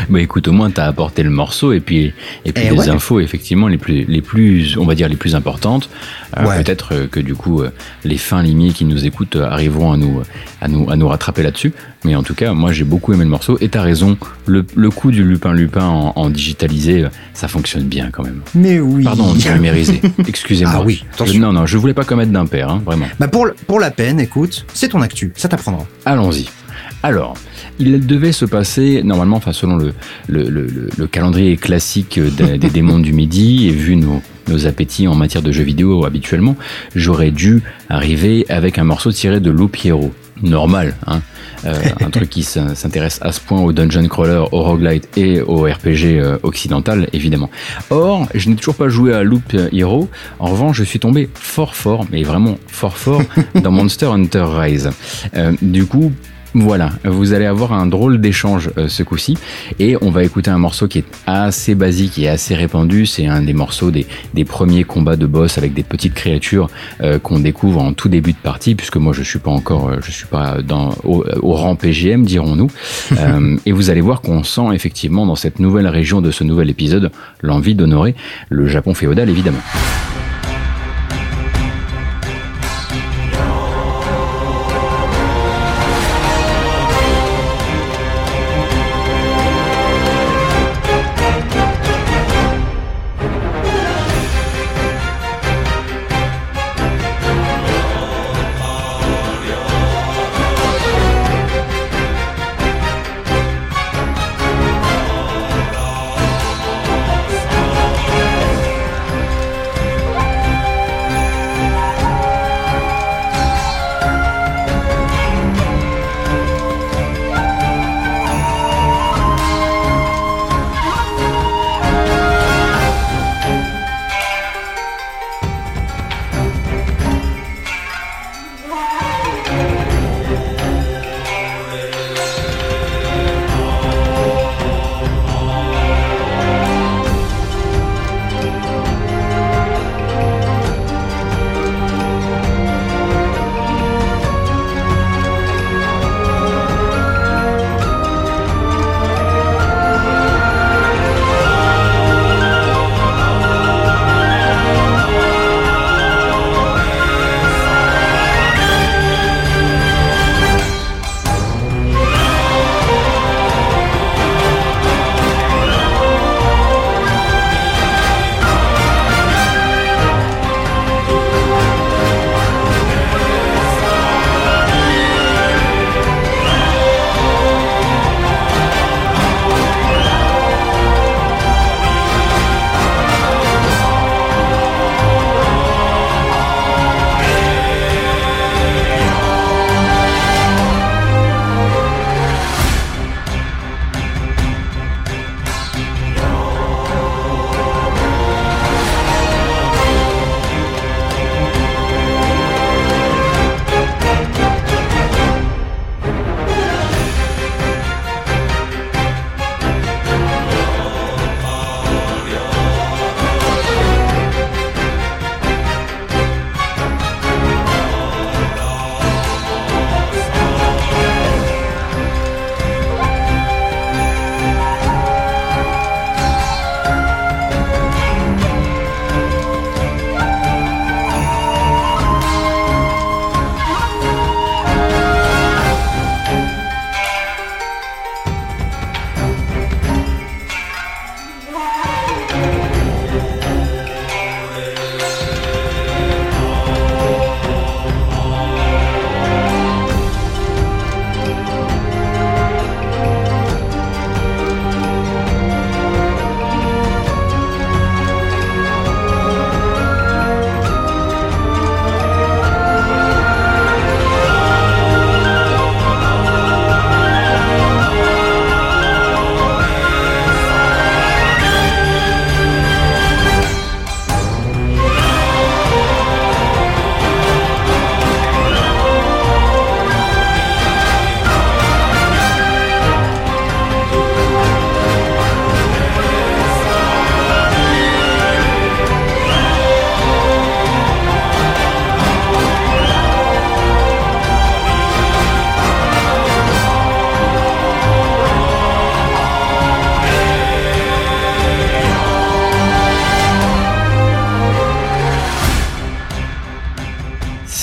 Bah écoute, au moins t'as apporté le morceau et puis et puis Eh les ouais. infos effectivement les plus les plus on va dire les plus importantes. Euh, Ouais. Peut-être euh, que du coup euh, les fins limiers qui nous écoutent arriveront à nous à nous à nous rattraper là-dessus. Mais en tout cas, moi j'ai beaucoup aimé le morceau et t'as raison. Le, le coup du lupin lupin en, en digitalisé, ça fonctionne bien quand même. Mais oui. Pardon, on dirait mérisé. Excusez-moi. Ah oui, Je- non non, je voulais pas commettre d'impair, hein, vraiment. Bah pour, pour la peine, écoute, c'est ton actu. Ça t'apprendra. Allons-y. Alors, il devait se passer, normalement, enfin, selon le, le, le- le- le calendrier classique des, des démons du midi, et vu nos, nos appétits en matière de jeux vidéo habituellement, j'aurais dû arriver avec un morceau tiré de Loup Pierrot. Normal, hein. Euh, un truc qui s'in- s'intéresse à ce point au dungeon crawler, au roguelite et au RPG euh, occidental, évidemment. Or, je n'ai toujours pas joué à Loop Hero. En revanche, je suis tombé fort fort, mais vraiment fort fort, dans Monster Hunter Rise. Euh, du coup, voilà, vous allez avoir un drôle d'échange euh, ce coup-ci et on va écouter un morceau qui est assez basique et assez répandu. C'est un des morceaux des, des premiers combats de boss avec des petites créatures euh, qu'on découvre en tout début de partie, puisque moi je suis pas encore, euh, je suis pas dans au, au rang PGM dirons-nous. Euh, et vous allez voir qu'on sent effectivement dans cette nouvelle région de ce nouvel épisode l'envie d'honorer le Japon féodal évidemment.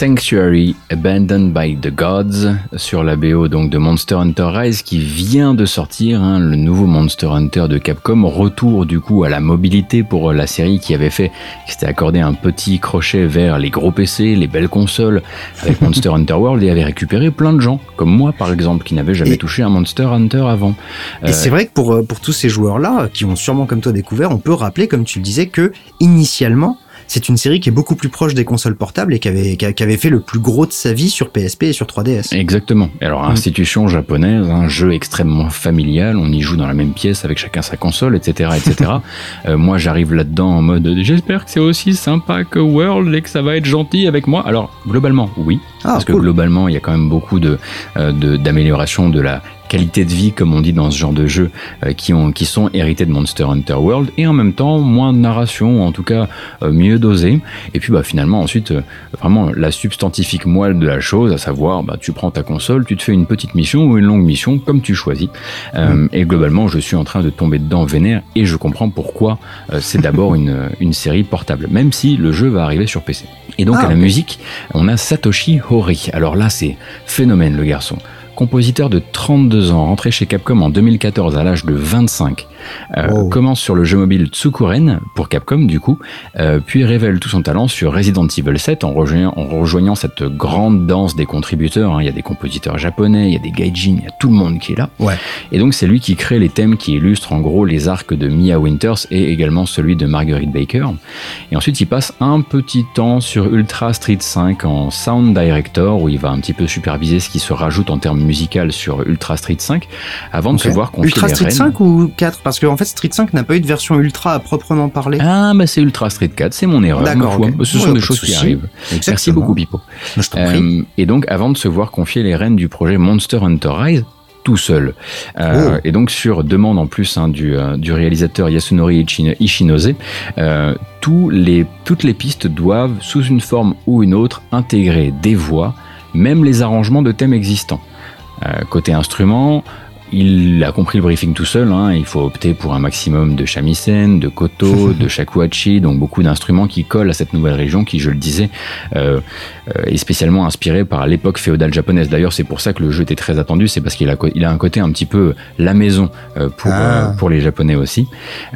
Sanctuary Abandoned by the Gods sur la BO donc de Monster Hunter Rise qui vient de sortir, hein, le nouveau Monster Hunter de Capcom, retour du coup à la mobilité pour la série qui avait fait, qui s'était accordé un petit crochet vers les gros PC, les belles consoles avec Monster Hunter World et avait récupéré plein de gens, comme moi par exemple, qui n'avaient jamais Et- touché un Monster Hunter avant. Et c'est vrai que pour, euh, pour tous ces joueurs-là, qui ont sûrement comme toi découvert, on peut rappeler, comme tu le disais, que initialement, c'est une série qui est beaucoup plus proche des consoles portables et qui avait, qui fait le plus gros de sa vie sur PSP et sur 3DS. Exactement. Alors, Mm. institution japonaise, un jeu extrêmement familial, on y joue dans la même pièce avec chacun sa console, etc., etc. Euh, moi, j'arrive là-dedans en mode, j'espère que c'est aussi sympa que World et que ça va être gentil avec moi. Alors, globalement, oui. Ah, parce que globalement, il y a quand même beaucoup de euh, de- d'amélioration de, la qualité de vie, comme on dit dans ce genre de jeu, euh, qui ont qui sont hérités de Monster Hunter World, et en même temps moins de narration, en tout cas euh, mieux dosé. Et puis, bah finalement, ensuite, euh, vraiment la substantifique moelle de la chose, à savoir, bah tu prends ta console, tu te fais une petite mission ou une longue mission, comme tu choisis. Et globalement, je suis en train de tomber dedans vénère, et je comprends pourquoi c'est d'abord une une série portable, même si le jeu va arriver sur PC. Et donc Ah, à la musique, on a Satoshi Hori. Alors là, c'est phénomène le garçon. Compositeur de 32 ans, rentré chez Capcom en 2014 à l'âge de 25, euh, commence sur le jeu mobile Tsukuren pour Capcom du coup, euh, puis révèle tout son talent sur Resident Evil 7 en rejoignant, en rejoignant cette grande danse des contributeurs. hein. Il y a des compositeurs japonais, il y a des gaijin, il y a tout le monde qui est là. Ouais. Et donc c'est lui qui crée les thèmes qui illustrent en gros les arcs de Mia Winters et également celui de Marguerite Baker. Et ensuite il passe un petit temps sur Ultra Street 5 en Sound Director où il va un petit peu superviser ce qui se rajoute en termes musical sur Ultra Street 5 avant de se voir confier Ultra les Street rênes. 5 ou 4 Parce qu'en fait, Street 5 n'a pas eu de version Ultra à proprement parler. Ah bah c'est Ultra Street 4, c'est mon erreur. D'accord, ma foi. ok. Ce sont des de choses qui arrivent. Merci beaucoup Pipo. Euh, et donc, avant de se voir confier les rênes du projet Monster Hunter Rise, tout seul. Euh, Oh. Et donc, sur demande en plus hein, du, euh, du réalisateur Yasunori Ishinose, euh, tous les, toutes les pistes doivent, sous une forme ou une autre, intégrer des voix, même les arrangements de thèmes existants. Côté instrument, il a compris le briefing tout seul. hein. Il faut opter pour un maximum de shamisen, de koto, de shakuhachi, donc beaucoup d'instruments qui collent à cette nouvelle région qui, je le disais, euh, euh, est spécialement inspirée par l'époque féodale japonaise. D'ailleurs, c'est pour ça que le jeu était très attendu. C'est parce qu'il a, il a un côté un petit peu la maison euh, pour, Ah. euh, pour les Japonais aussi.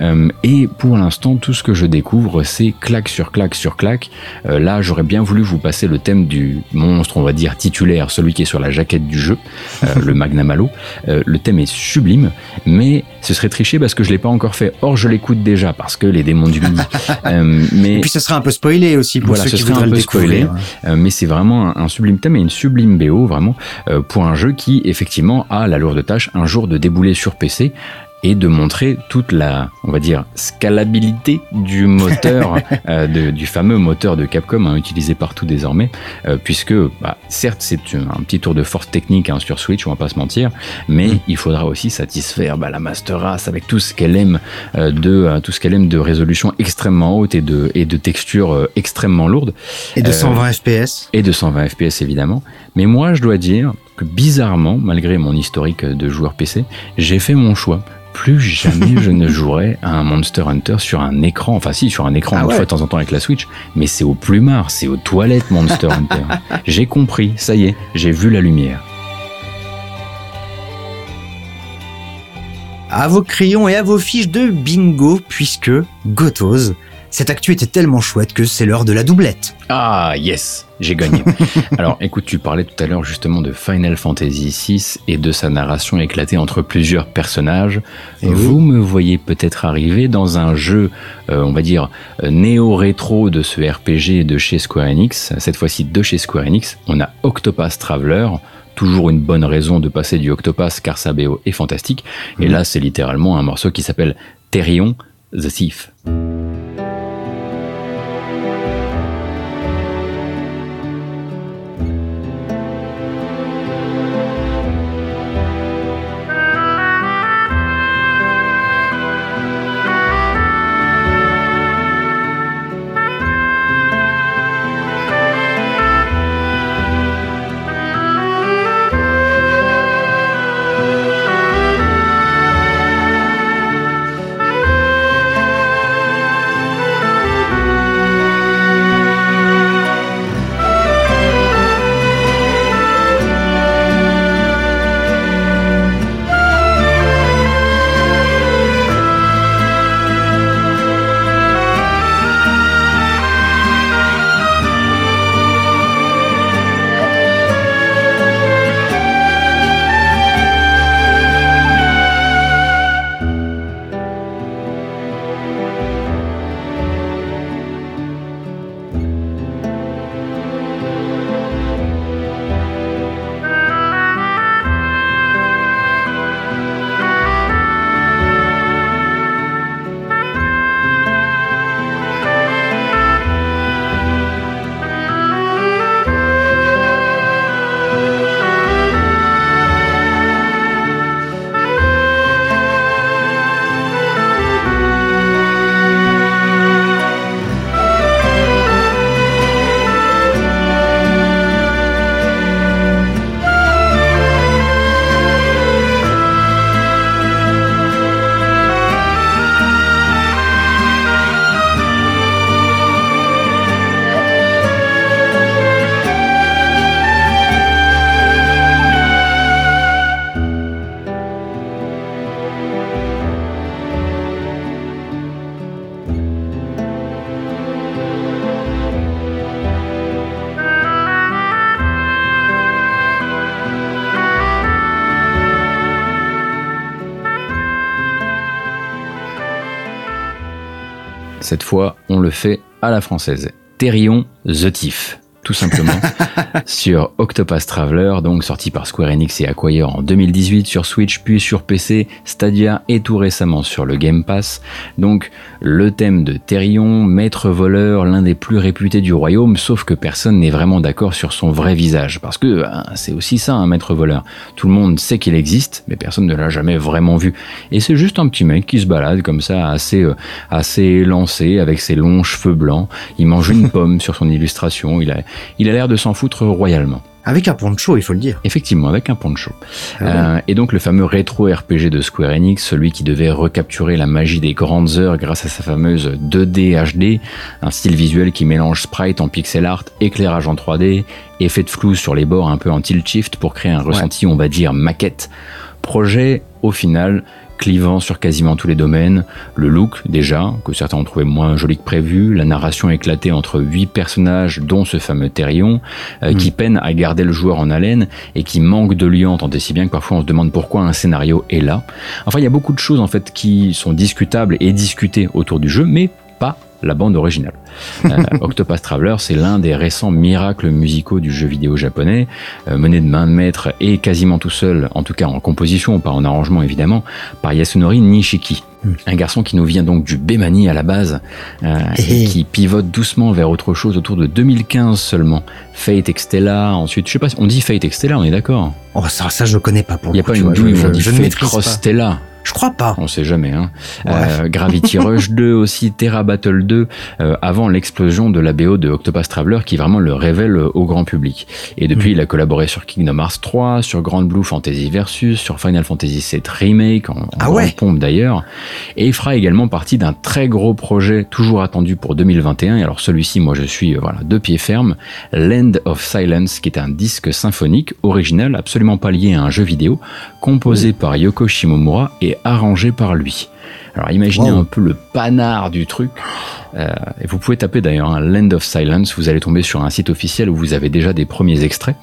Euh, et pour l'instant, tout ce que je découvre, c'est claque sur claque sur claque. Euh, là, j'aurais bien voulu vous passer le thème du monstre, on va dire titulaire, celui qui est sur la jaquette du jeu, euh, le Magnamalo. Euh, le thème est sublime, mais ce serait triché parce que je l'ai pas encore fait. Or, je l'écoute déjà parce que les démons du midi. Euh, mais Et puis, ça serait un peu spoilé aussi pour Voilà, ceux ce qui serait un le peu spoilé. découvrir. euh, mais c'est vraiment un, un sublime thème et une sublime BO vraiment euh, pour un jeu qui effectivement a la lourde tâche un jour de débouler sur PC et de montrer toute la, on va dire, scalabilité du moteur, euh, de- du fameux moteur de Capcom hein, utilisé partout désormais, euh, puisque bah, certes c'est un petit tour de force technique hein, sur Switch, on va pas se mentir, mais il faudra aussi satisfaire bah, la Master Race avec tout ce qu'elle aime euh, de tout ce qu'elle aime de résolution extrêmement haute et de et de texture extrêmement lourde Et de Euh, 120 FPS. et de 120 FPS évidemment. Mais moi, je dois dire que bizarrement, malgré mon historique de joueur PC, j'ai fait mon choix. Plus jamais je ne jouerai à un Monster Hunter sur un écran. Enfin, si, sur un écran Ah une fois de temps en temps avec la Switch, mais c'est au plumard, c'est aux toilettes Monster Hunter. J'ai compris, ça y est, j'ai vu la lumière. À vos crayons et à vos fiches de bingo, puisque Gotos, cette actu était tellement chouette que c'est l'heure de la doublette. Ah, yes, j'ai gagné. Alors, écoute, tu parlais tout à l'heure justement de Final Fantasy VI et de sa narration éclatée entre plusieurs personnages. Eh oui. Vous me voyez peut-être arriver dans un jeu, euh, on va dire, euh, néo-rétro de ce RPG de chez Square Enix. Cette fois-ci de chez Square Enix, on a Octopath Traveler. Toujours une bonne raison de passer du Octopath car sa BO est fantastique. Et Mhm. là, c'est littéralement un morceau qui s'appelle Therion the Thief. Cette fois, on le fait à la française. Therion The tout simplement, sur Octopus Traveler, donc sorti par Square Enix et Acquire en 2018 sur Switch, puis sur PC, Stadia et tout récemment sur le Game Pass. Donc le thème de Therion, maître voleur, l'un des plus réputés du royaume, sauf que personne n'est vraiment d'accord sur son vrai visage, parce que ben, c'est aussi ça un maître voleur. Tout le monde sait qu'il existe, mais personne ne l'a jamais vraiment vu. Et c'est juste un petit mec qui se balade comme ça, assez, euh, assez lancé, avec ses longs cheveux blancs. Il mange une pomme sur son illustration. Il a, il a l'air de s'en foutre royalement. Avec un poncho, il faut le dire. Effectivement, avec un poncho. Ah ouais. Euh, et donc le fameux rétro RPG de Square Enix, celui qui devait recapturer la magie des grandes heures grâce à sa fameuse 2D HD, un style visuel qui mélange sprite en pixel art, éclairage en 3D, effet de flou sur les bords un peu en tilt shift pour créer un ressenti, on va dire, maquette. Projet, au final, clivant sur quasiment tous les domaines, le look déjà, que certains ont trouvé moins joli que prévu, la narration éclatée entre huit personnages, dont ce fameux Therion, euh, qui peine à garder le joueur en haleine et qui manque de liant, tant et si bien que parfois on se demande pourquoi un scénario est là. Enfin, il y a beaucoup de choses en fait qui sont discutables et discutées autour du jeu, mais pas la bande originale. Euh, Octopus Traveler, c'est l'un des récents miracles musicaux du jeu vidéo japonais, euh, mené de main de maître et quasiment tout seul, en tout cas en composition, pas en arrangement évidemment, par Yasunori Nishiki. Un garçon qui nous vient donc du Bemani à la base, euh, et Eh. qui pivote doucement vers autre chose autour de 2015 seulement. Fate Extella, ensuite, je sais pas, si on dit Fate Extella, on est d'accord? Oh, ça, ça, je connais pas pour Il n'y a coup, pas une douille je, je- dit je ne Fate maîtrise Cross pas. Stella Je crois pas. on sait jamais. Hein. Ouais. Euh, Gravity Rush 2 aussi, Terra Battle 2, euh, avant l'explosion de la BO de Octopus Traveler qui vraiment le révèle euh, au grand public. Et depuis, Mm. il a collaboré sur Kingdom Hearts 3, sur Grand Blue Fantasy Versus, sur Final Fantasy VII Remake, en, en Ah ouais. pompe d'ailleurs. Et il fera également partie d'un très gros projet toujours attendu pour 2021. Et alors celui-ci, moi je suis euh, voilà deux pieds fermes. Land of Silence, qui est un disque symphonique original, absolument pas lié à un jeu vidéo, composé par Yoko Shimomura et arrangé par lui. Alors imaginez Wow. un peu le panard du truc. Euh, et vous pouvez taper d'ailleurs un Land of Silence, vous allez tomber sur un site officiel où vous avez déjà des premiers extraits.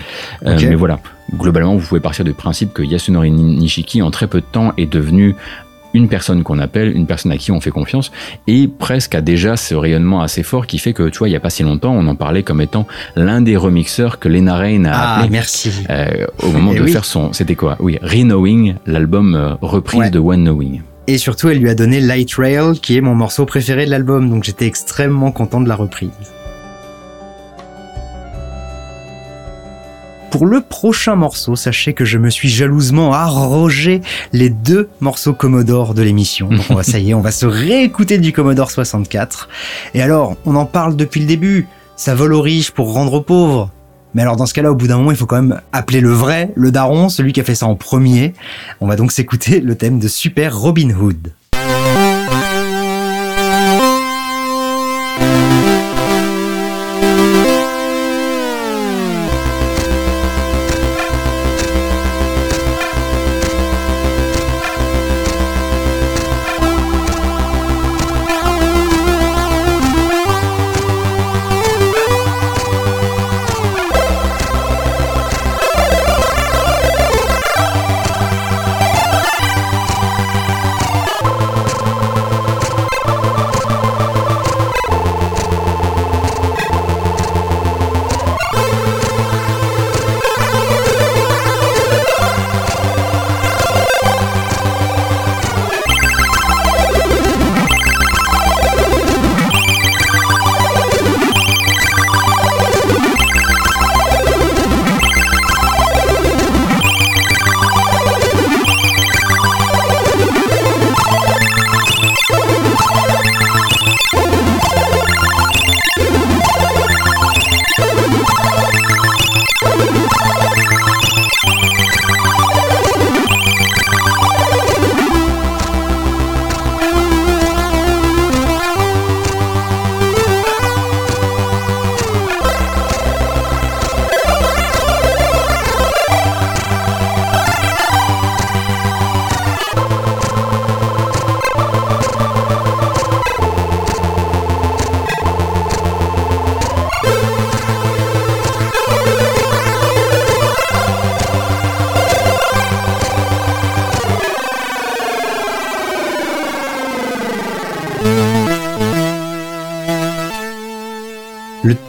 Euh, mais voilà, globalement, vous pouvez partir du principe que Yasunori Nishiki, en très peu de temps, est devenu une personne qu'on appelle, une personne à qui on fait confiance, et presque a déjà ce rayonnement assez fort qui fait que, tu vois, il y a pas si longtemps, on en parlait comme étant l'un des remixeurs que Lena Rain a Ah, appelé merci. euh, au moment Eh de oui. faire son, c'était quoi? Oui, Reknowing, l'album euh, reprise Ouais. de One Knowing. Et surtout, elle lui a donné Light Rail, qui est mon morceau préféré de l'album, donc j'étais extrêmement content de la reprise. Pour le prochain morceau, sachez que je me suis jalousement arrogé les deux morceaux Commodore de l'émission. Donc on va, ça y est, on va se réécouter du Commodore 64. Et alors, on en parle depuis le début. Ça vole aux riches pour rendre aux pauvres. Mais alors dans ce cas-là, au bout d'un moment, il faut quand même appeler le vrai, le daron, celui qui a fait ça en premier. On va donc s'écouter le thème de Super Robin Hood.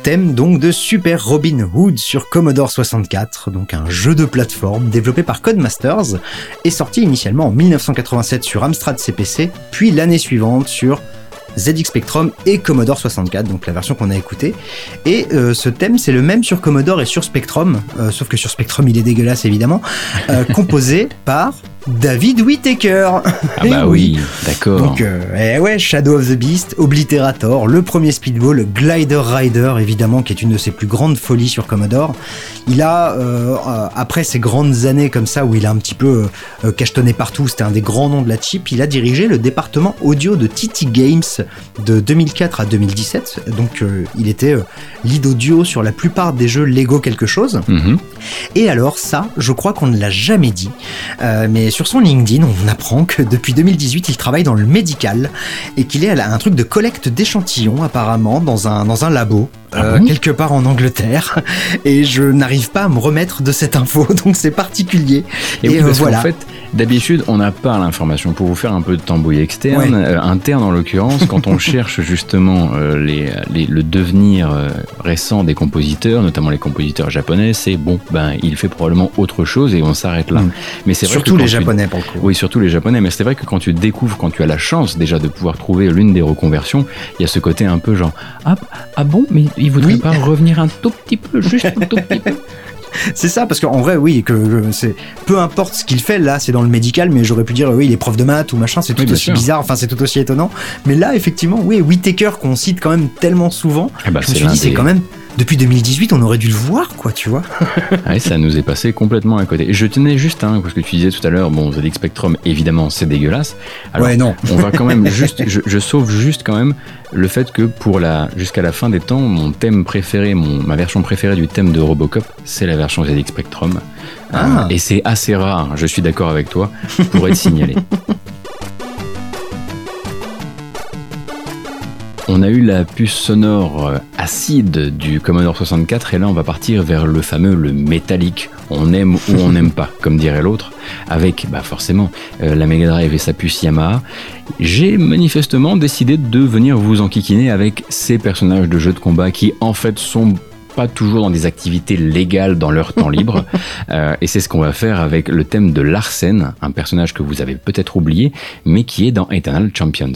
Thème donc de Super Robin Hood sur Commodore 64, donc un jeu de plateforme développé par Codemasters et sorti initialement en 1987 sur Amstrad CPC, puis l'année suivante sur ZX Spectrum et Commodore 64, donc la version qu'on a écoutée. Et euh, ce thème, c'est le même sur Commodore et sur Spectrum, euh, sauf que sur Spectrum, il est dégueulasse évidemment, euh, composé par David Whittaker. Ah Eh bah oui, d'accord. donc, euh, eh ouais, Shadow of the Beast, Obliterator, le premier Speedball, Glider Rider, évidemment, qui est une de ses plus grandes folies sur Commodore. Il a, euh, euh, après ces grandes années comme ça, où il a un petit peu euh, cachetonné partout, c'était un des grands noms de la chip, il a dirigé le département audio de TT Games de 2004 à 2017. Donc, il était euh, lead audio sur la plupart des jeux Lego quelque chose. Mhm. Et alors ça, je crois qu'on ne l'a jamais dit, euh, mais sur son LinkedIn, on apprend que depuis 2018, il travaille dans le médical et qu'il est à un truc de collecte d'échantillons apparemment dans un, dans un labo. euh, bon? quelque part en Angleterre et je n'arrive pas à me remettre de cette info donc c'est particulier Et, oui, euh, voilà fait, d'habitude, on n'a pas l'information. Pour vous faire un peu de tambouille externe, Ouais. euh, interne en l'occurrence, quand on cherche justement euh, les, les- le devenir euh, récent des compositeurs, notamment les compositeurs japonais, c'est bon, ben il fait probablement autre chose et on s'arrête là. Mm. Mais c'est vrai surtout que les tu- japonais pour le coup Oui, surtout les japonais, mais c'est vrai que quand tu découvres, quand tu as la chance déjà de pouvoir trouver l'une des reconversions, il y a ce côté un peu genre ah, ah bon, mais il voudrait Oui. pas revenir un tout petit peu, juste un tout petit peu. c'est ça parce qu'en vrai oui que que c'est peu importe ce qu'il fait là c'est dans le médical mais j'aurais pu dire oui il est prof de maths ou machin c'est tout Oui, aussi sûr. bizarre enfin c'est tout aussi étonnant mais là effectivement oui Whittaker qu'on cite quand même tellement souvent Ah bah, je me suis dit c'est quand même depuis 2018 on aurait dû le voir quoi tu vois Ouais, ça nous est passé complètement à côté. Je tenais juste, hein, parce que tu disais tout à l'heure, bon, ZX Spectrum, évidemment, c'est dégueulasse. Alors, ouais non on va quand même juste, je, je sauve juste quand même le fait que pour la, jusqu'à la fin des temps, mon thème préféré, mon, ma version préférée du thème de Robocop, c'est la version ZX Spectrum. Ah. Euh, et c'est assez rare, je suis d'accord avec toi, pour être signalé. On a eu la puce sonore euh, acide du Commodore 64 et là on va partir vers le fameux le métallique. On aime ou on n'aime pas, comme dirait l'autre, avec bah forcément euh, la Mega Drive et sa puce Yamaha. J'ai manifestement décidé de venir vous enquiquiner avec ces personnages de jeux de combat qui en fait sont pas toujours dans des activités légales dans leur temps libre. Euh, et c'est ce qu'on va faire avec le thème de Larsen, un personnage que vous avez peut-être oublié, mais qui est dans Eternal Champions.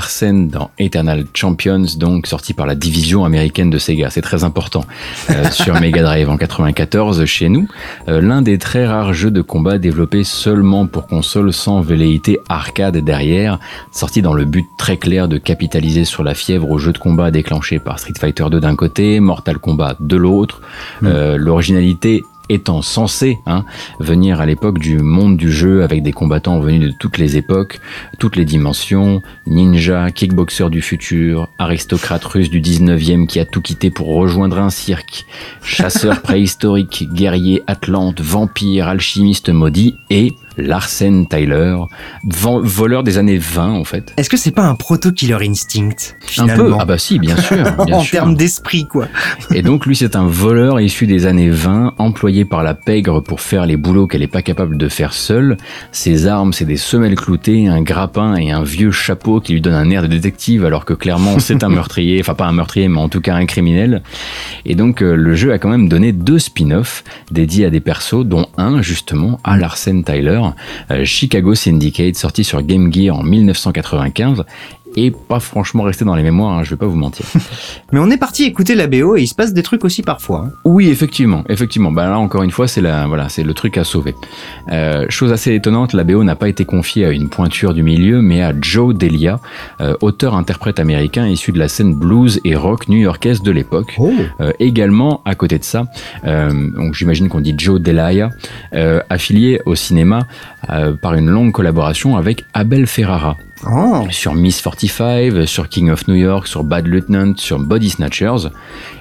Larsen dans Eternal Champions, donc sorti par la division américaine de Sega, c'est très important, euh, sur Mega Drive en 94 chez nous, euh, l'un des très rares jeux de combat développés seulement pour console sans velléité arcade derrière, sorti dans le but très clair de capitaliser sur la fièvre aux jeux de combat déclenchés par Street Fighter 2 d'un côté, Mortal Kombat de l'autre, Euh, l'originalité étant censé hein, venir à l'époque du monde du jeu avec des combattants venus de toutes les époques, toutes les dimensions, ninja, kickboxer du futur, aristocrate russe du 19e qui a tout quitté pour rejoindre un cirque, chasseur préhistorique, guerrier atlante, vampire, alchimiste maudit et Larsen Tyler, voleur des années 20 en fait. Est-ce que c'est pas un proto-killer instinct Un peu, ah bah si, bien sûr, bien En termes d'esprit, quoi. Et donc lui c'est un voleur issu des années 20, employé par la pègre pour faire les boulots qu'elle n'est pas capable de faire seule. Ses armes c'est des semelles cloutées, un grappin et un vieux chapeau qui lui donne un air de détective alors que clairement c'est un meurtrier, enfin pas un meurtrier mais en tout cas un criminel. Et donc euh, le jeu a quand même donné deux spin-offs dédiés à des persos dont un justement à Larsen Tyler, Chicago Syndicate sorti sur Game Gear en 1995 et pas franchement resté dans les mémoires, hein, je vais pas vous mentir. Mais on est parti écouter la BO et il se passe des trucs aussi parfois. hein. Oui, effectivement, effectivement. Bah là encore une fois, c'est la, voilà, c'est le truc à sauver. Euh, chose assez étonnante, la BO n'a pas été confiée à une pointure du milieu, mais à Joe Delia, euh, auteur-interprète américain issu de la scène blues et rock new-yorkaise de l'époque. Oh Euh, également, à côté de ça, donc j'imagine qu'on dit Joe Delia, affilié au cinéma euh, par une longue collaboration avec Abel Ferrara Oh sur Miss 45, sur King of New York, sur Bad Lieutenant, sur Body Snatchers.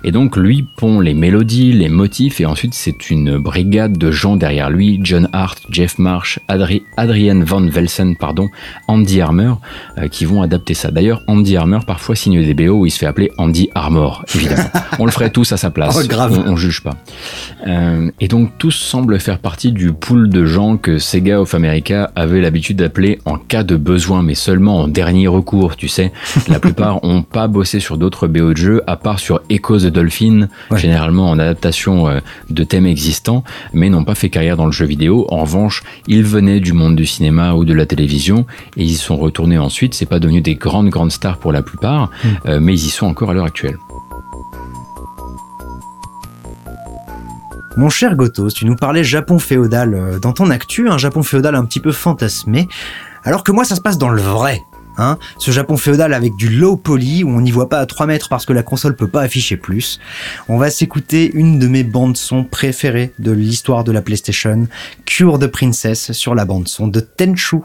Et donc lui pond les mélodies, les motifs, et ensuite c'est une brigade de gens derrière lui, John Hart, Jeff Marsh, Adri Adrian Van Velsen, pardon, Andy Armour, euh, qui vont adapter ça. D'ailleurs, Andy Armour parfois signe des BO où il se fait appeler Andy Armor, évidemment. on le ferait tous à sa place. Oh, grave. On, on juge pas. Euh, et donc tous semblent faire partie du pool de gens que Sega of America avait l'habitude d'appeler en cas de besoin, mais seulement en dernier recours, tu sais. La plupart ont pas bossé sur d'autres BO de jeux, à part sur Echoes the Dolphin, Ouais. généralement en adaptation euh, de thèmes existants, mais n'ont pas fait carrière dans le jeu vidéo. En revanche, ils venaient du monde du cinéma ou de la télévision, et ils y sont retournés ensuite. C'est pas devenu des grandes, grandes stars pour la plupart, euh, mais ils y sont encore à l'heure actuelle. Mon cher Gotos, tu nous parlais Japon féodal euh, dans ton actu, un Japon féodal un petit peu fantasmé, alors que moi ça se passe dans le vrai. Hein, ce Japon féodal avec du low poly où on n'y voit pas à 3 mètres parce que la console peut pas afficher plus. On va s'écouter une de mes bandes son préférées de l'histoire de la PlayStation, Cure the Princess sur la bande son de Tenchu.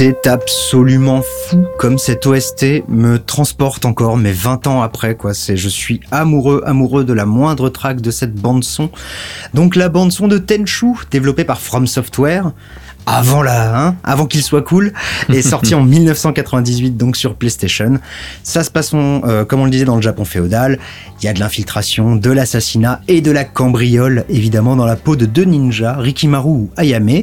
C'est absolument fou comme cette OST me transporte encore, mais 20 ans après, quoi. C'est, je suis amoureux, amoureux de la moindre track de cette bande son. Donc la bande son de Tenchu, développée par From Software, avant la, hein, avant qu'il soit cool, est sorti en 1998 donc sur PlayStation. Ça se passe, euh, comme on le disait dans le Japon féodal. Il y a de l'infiltration, de l'assassinat et de la cambriole, évidemment, dans la peau de deux ninjas, Rikimaru ou Ayame.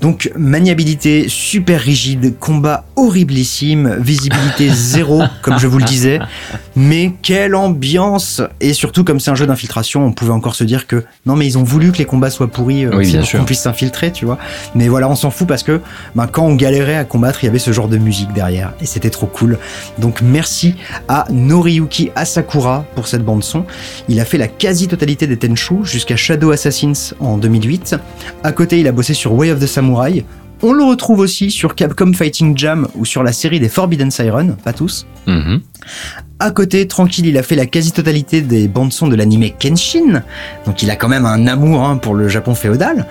Donc, maniabilité super rigide, combat horriblissime, visibilité zéro, comme je vous le disais. Mais quelle ambiance Et surtout, comme c'est un jeu d'infiltration, on pouvait encore se dire que non, mais ils ont voulu que les combats soient pourris euh, Oui, aussi bien pour sûr. qu'on puisse s'infiltrer, tu vois. Mais voilà, on s'en fout parce que ben, quand on galérait à combattre, il y avait ce genre de musique derrière et c'était trop cool. Donc merci à Noriyuki Asakura pour cette bande son. Il a fait la quasi-totalité des Tenchu jusqu'à Shadow Assassins en 2008. À côté, il a bossé sur Way of the Samurai. On le retrouve aussi sur Capcom Fighting Jam ou sur la série des Forbidden Siren, pas tous. Mhm. À côté, tranquille, il a fait la quasi-totalité des bandes son de l'anime Kenshin. Donc il a quand même un amour hein, pour le Japon féodal.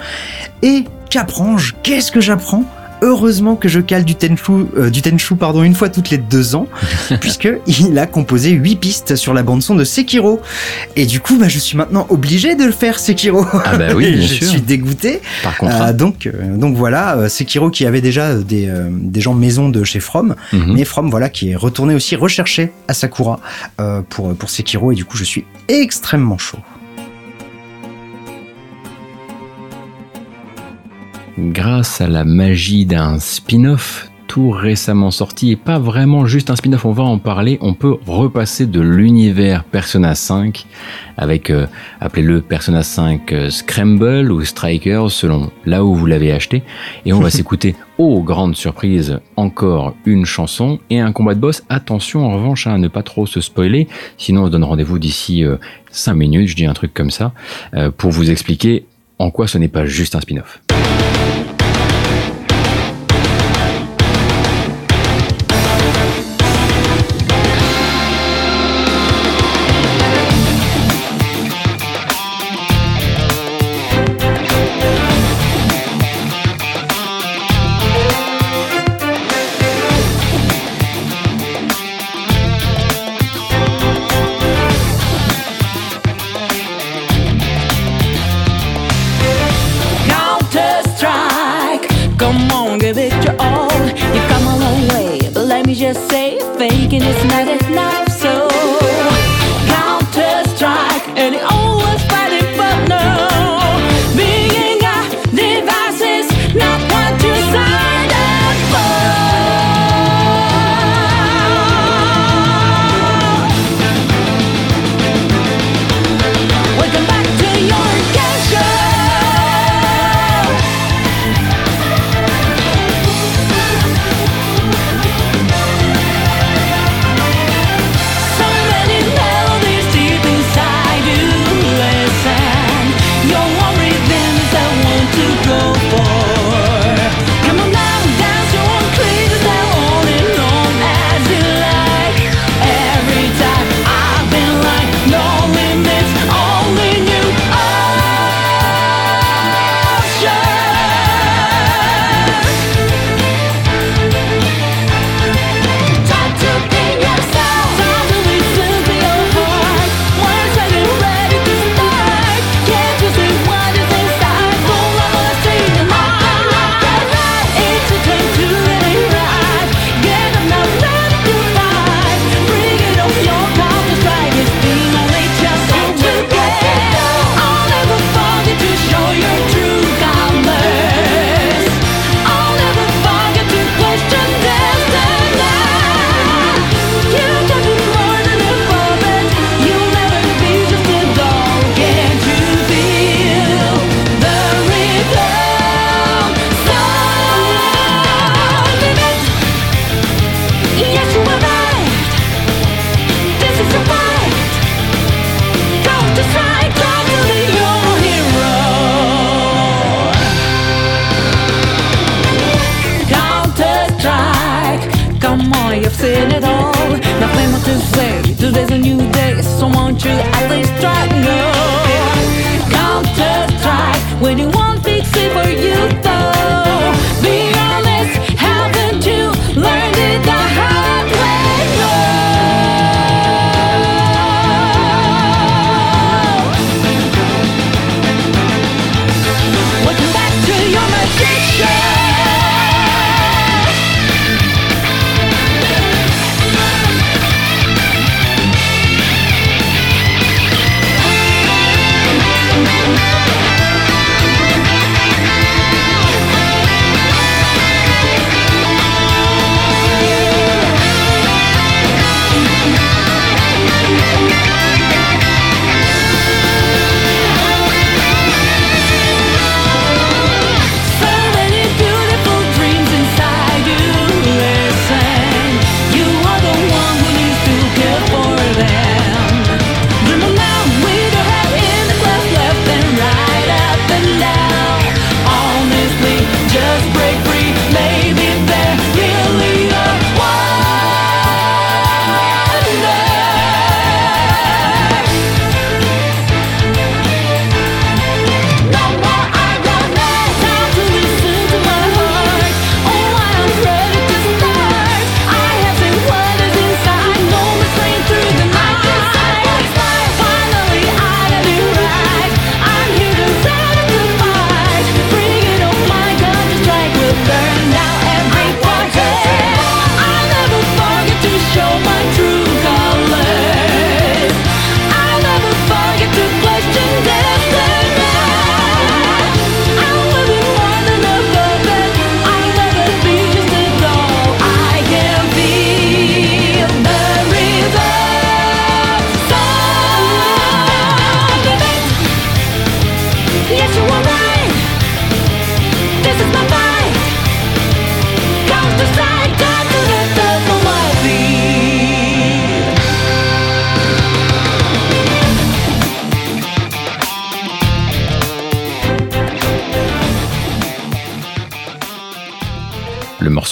Et qu'apprends-je Qu'est-ce que j'apprends? Heureusement que je cale du Tenchu, euh, du Tenchu pardon, une fois toutes les deux ans, puisque il a composé huit pistes sur la bande son de Sekiro. Et du coup, bah, je suis maintenant obligé de le faire Sekiro. Ah bah oui, bien je sûr. suis dégoûté. Par contrat. Euh, donc, euh, donc voilà, euh, Sekiro qui avait déjà des, euh, des gens maison de chez From, Mhm. mais From voilà qui est retourné aussi rechercher à Sakura euh, pour pour Sekiro et du coup je suis extrêmement chaud. Grâce à la magie d'un spin-off tout récemment sorti et pas vraiment juste un spin-off, on va en parler, on peut repasser de l'univers Persona 5 avec, euh, appelez-le Persona 5 euh, Scramble ou Striker selon là où vous l'avez acheté et on va s'écouter, oh grande surprise, encore une chanson et un combat de boss. Attention en revanche hein, à ne pas trop se spoiler, sinon on se donne rendez-vous d'ici 5 minutes, je dis un truc comme ça, euh, pour vous expliquer en quoi ce n'est pas juste un spin-off?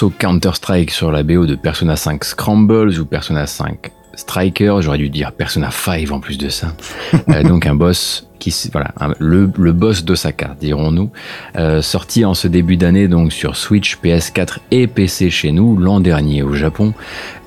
Counter-Strike sur la BO de Persona 5 Scrambles ou Persona 5 Striker, j'aurais dû dire Persona 5 en plus de ça. Euh, donc un boss qui voilà le, le boss d'Osaka dirons-nous Euh, sorti en ce début d'année donc sur Switch, PS4 et PC chez nous l'an dernier au Japon.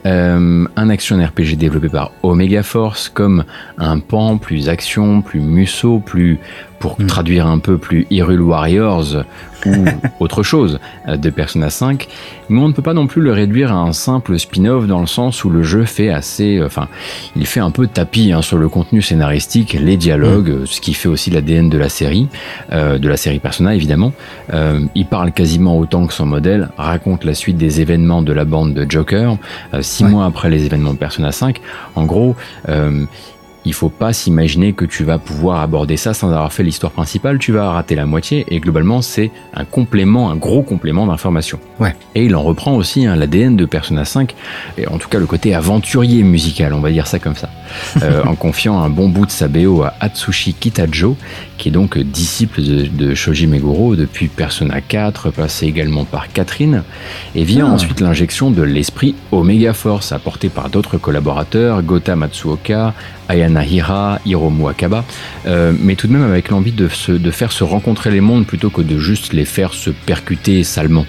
Euh, un action RPG développé par Omega Force comme un pan plus action, plus musso, plus pour traduire un peu plus Hyrule Warriors ou autre chose euh, de Persona 5, mais on ne peut pas non plus le réduire à un simple spin-off dans le sens où le jeu fait assez, enfin, il fait un peu tapis hein, sur le contenu scénaristique, les dialogues, euh, ce qui fait aussi l'ADN de la série, euh, de la série Persona évidemment. Euh, il parle quasiment autant que son modèle, raconte la suite des événements de la bande de Joker, euh, six Ouais. mois après les événements de Persona 5. En gros, euh, il faut pas s'imaginer que tu vas pouvoir aborder ça sans avoir fait l'histoire principale, tu vas rater la moitié et globalement c'est un complément, un gros complément d'information. Ouais. Et il en reprend aussi hein, l'ADN de Persona 5, et en tout cas le côté aventurier musical, on va dire ça comme ça, euh, en confiant un bon bout de sa BO à Atsushi Kitajo, qui est donc disciple de, de Shoji Meguro depuis Persona 4, passé également par Catherine, et vient Ah. ensuite l'injection de l'esprit Omega Force apporté par d'autres collaborateurs, Gota Matsuoka, Ayana Hira, Hiromu Akaba, euh, mais tout de même avec l'envie de, se- de faire se rencontrer les mondes plutôt que de juste les faire se percuter salement.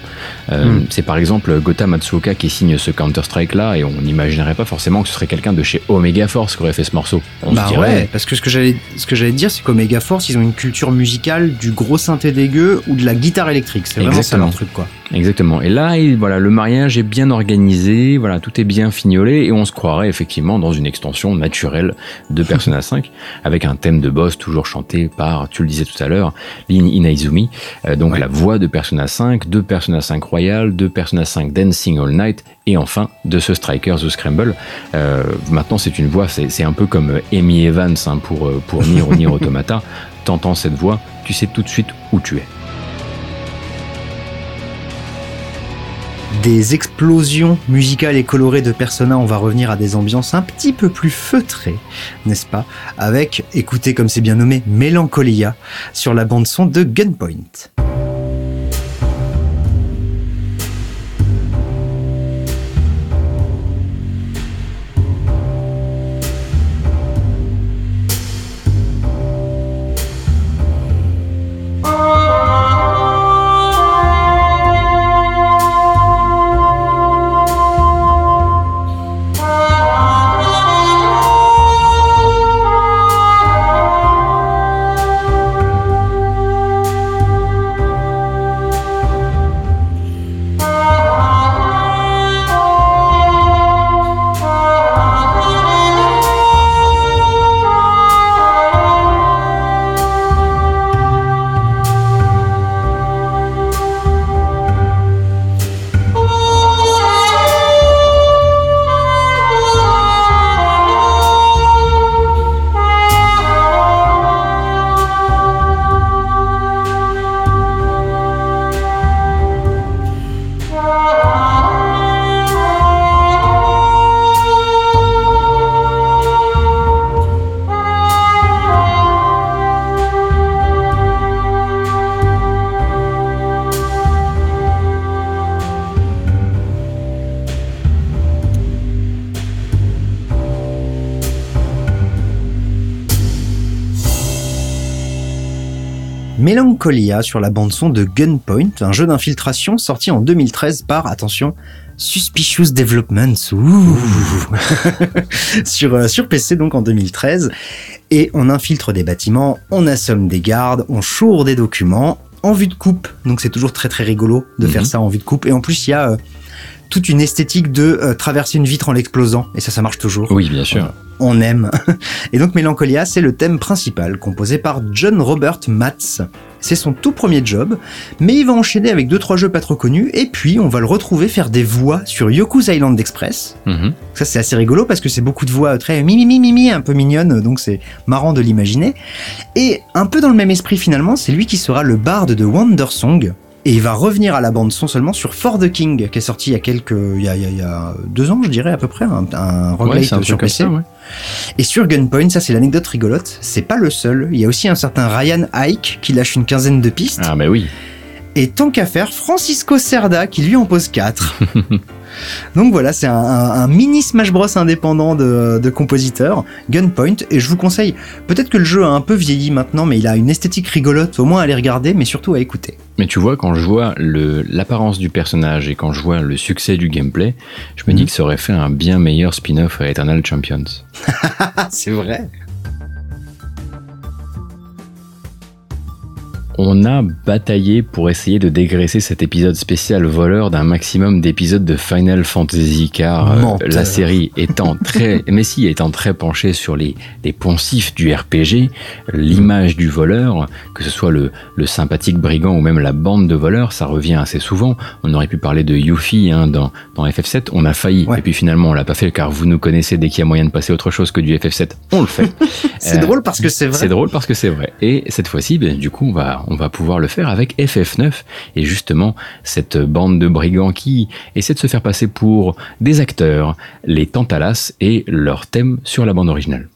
Euh, Hmm. C'est par exemple Gota Matsuoka qui signe ce Counter-Strike là, et on n'imaginerait pas forcément que ce serait quelqu'un de chez Omega Force qui aurait fait ce morceau. On bah dirait, ouais, parce que ce que j'allais ce que j'allais te dire, c'est qu'Omega Force, ils ont une culture musicale du gros synthé dégueu ou de la guitare électrique. C'est vraiment ça leur truc, quoi. Exactement. Et là, il- voilà, le mariage est bien organisé, voilà, tout est bien fignolé et on se croirait effectivement dans une extension naturelle de Persona 5 avec un thème de boss toujours chanté par, tu le disais tout à l'heure, Lin Inaizumi. Euh, donc Ouais. la voix de Persona 5, de Persona 5 Royal, de Persona 5 Dancing All Night et enfin de ce Striker The Scramble. Euh, maintenant, c'est une voix, c'est un peu comme Amy Evans hein, pour, euh, pour Nier ou Nier Automata. T'entends cette voix, tu sais tout de suite où tu es. Des explosions musicales et colorées de Persona, on va revenir à des ambiances un petit peu plus feutrées, n'est-ce pas? Avec, écoutez comme c'est bien nommé, Mélancolia sur la bande son de Gunpoint. Melancholia sur la bande-son de Gunpoint, un jeu d'infiltration sorti en 2013 par, attention, Suspicious Developments ouh. sur, euh, sur PC donc en 2013. Et on infiltre des bâtiments, on assomme des gardes, on choure des documents en vue de coupe. Donc c'est toujours très très rigolo de faire ça en vue de coupe. Et en plus il y a euh, toute une esthétique de euh, traverser une vitre en l'explosant. Et ça, ça marche toujours Oui, bien sûr. on aime. Et donc Mélancolia, c'est le thème principal, composé par John Robert Matz. C'est son tout premier job, mais il va enchaîner avec deux trois jeux pas trop connus, et puis on va le retrouver faire des voix sur Yoku's Island Express. Mhm. Ça c'est assez rigolo parce que c'est beaucoup de voix très mimi mimi mimi, un peu mignonnes, donc c'est marrant de l'imaginer. Et un peu dans le même esprit finalement, c'est lui qui sera le barde de Wonder Song. Et il va revenir à la bande son seulement sur For the King, qui est sorti il y a quelques, il y a, il y a- deux ans, je dirais à peu près, un, un Ouais, roguelite un sur PC. ça, ouais. Et sur Gunpoint, ça c'est l'anecdote rigolote, c'est pas le seul. Il y a aussi un certain Ryan Ike qui lâche une quinzaine de pistes. Ah, bah oui. Et tant qu'à faire, Francisco Cerda qui lui en pose 4. Donc voilà, c'est un, un- un mini Smash Bros indépendant de, de compositeurs, Gunpoint, et je vous conseille, peut-être que le jeu a un peu vieilli maintenant, mais il a une esthétique rigolote, au moins à aller regarder, mais surtout à écouter. Mais tu vois, quand je vois l'apparence du personnage et quand je vois le succès du gameplay, je me Mhm. dis que ça aurait fait un bien meilleur spin-off à Eternal Champions. C'est vrai On a bataillé pour essayer de dégraisser cet épisode spécial voleur d'un maximum d'épisodes de Final Fantasy car euh, la série étant très, Messi étant très penché sur les, les poncifs du RPG, l'image du voleur, que ce soit le, le sympathique brigand ou même la bande de voleurs, ça revient assez souvent. On aurait pu parler de Yuffie hein, dans, dans FF7, on a failli Ouais. et puis finalement on l'a pas fait car vous nous connaissez dès qu'il y a moyen de passer autre chose que du FF7, on le fait. C'est Euh, drôle parce que c'est vrai. C'est drôle parce que c'est vrai. Et cette fois-ci, ben, du coup, on va, on va pouvoir le faire avec FF9 et justement cette bande de brigands qui essaie de se faire passer pour des acteurs, les Tantalas et leur thème sur la bande originale.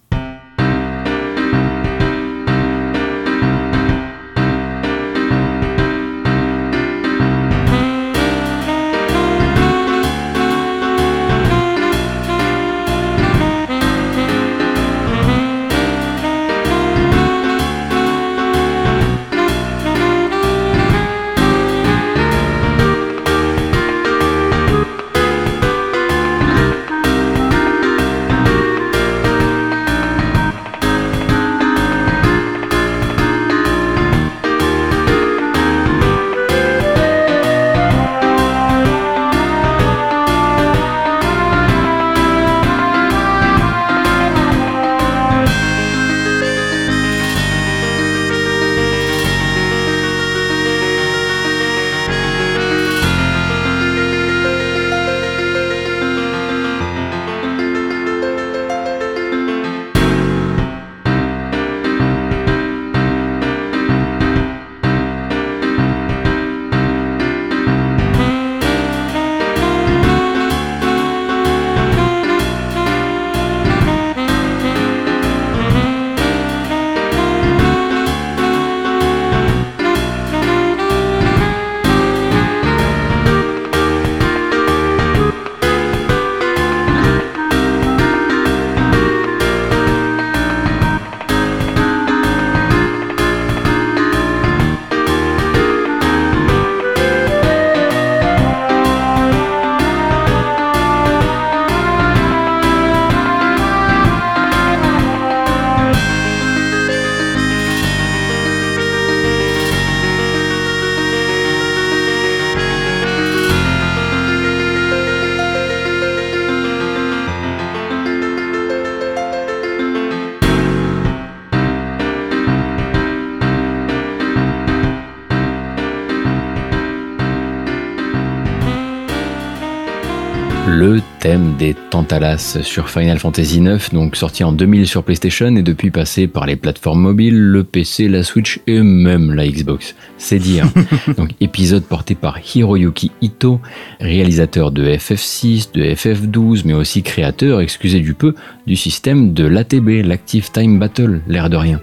Tantalas sur Final Fantasy IX, donc sorti en 2000 sur PlayStation et depuis passé par les plateformes mobiles, le PC, la Switch et même la Xbox. C'est dire. donc épisode porté par Hiroyuki Ito, réalisateur de FF6, de FF12, mais aussi créateur, excusez du peu, du système de l'ATB, l'Active Time Battle, l'air de rien.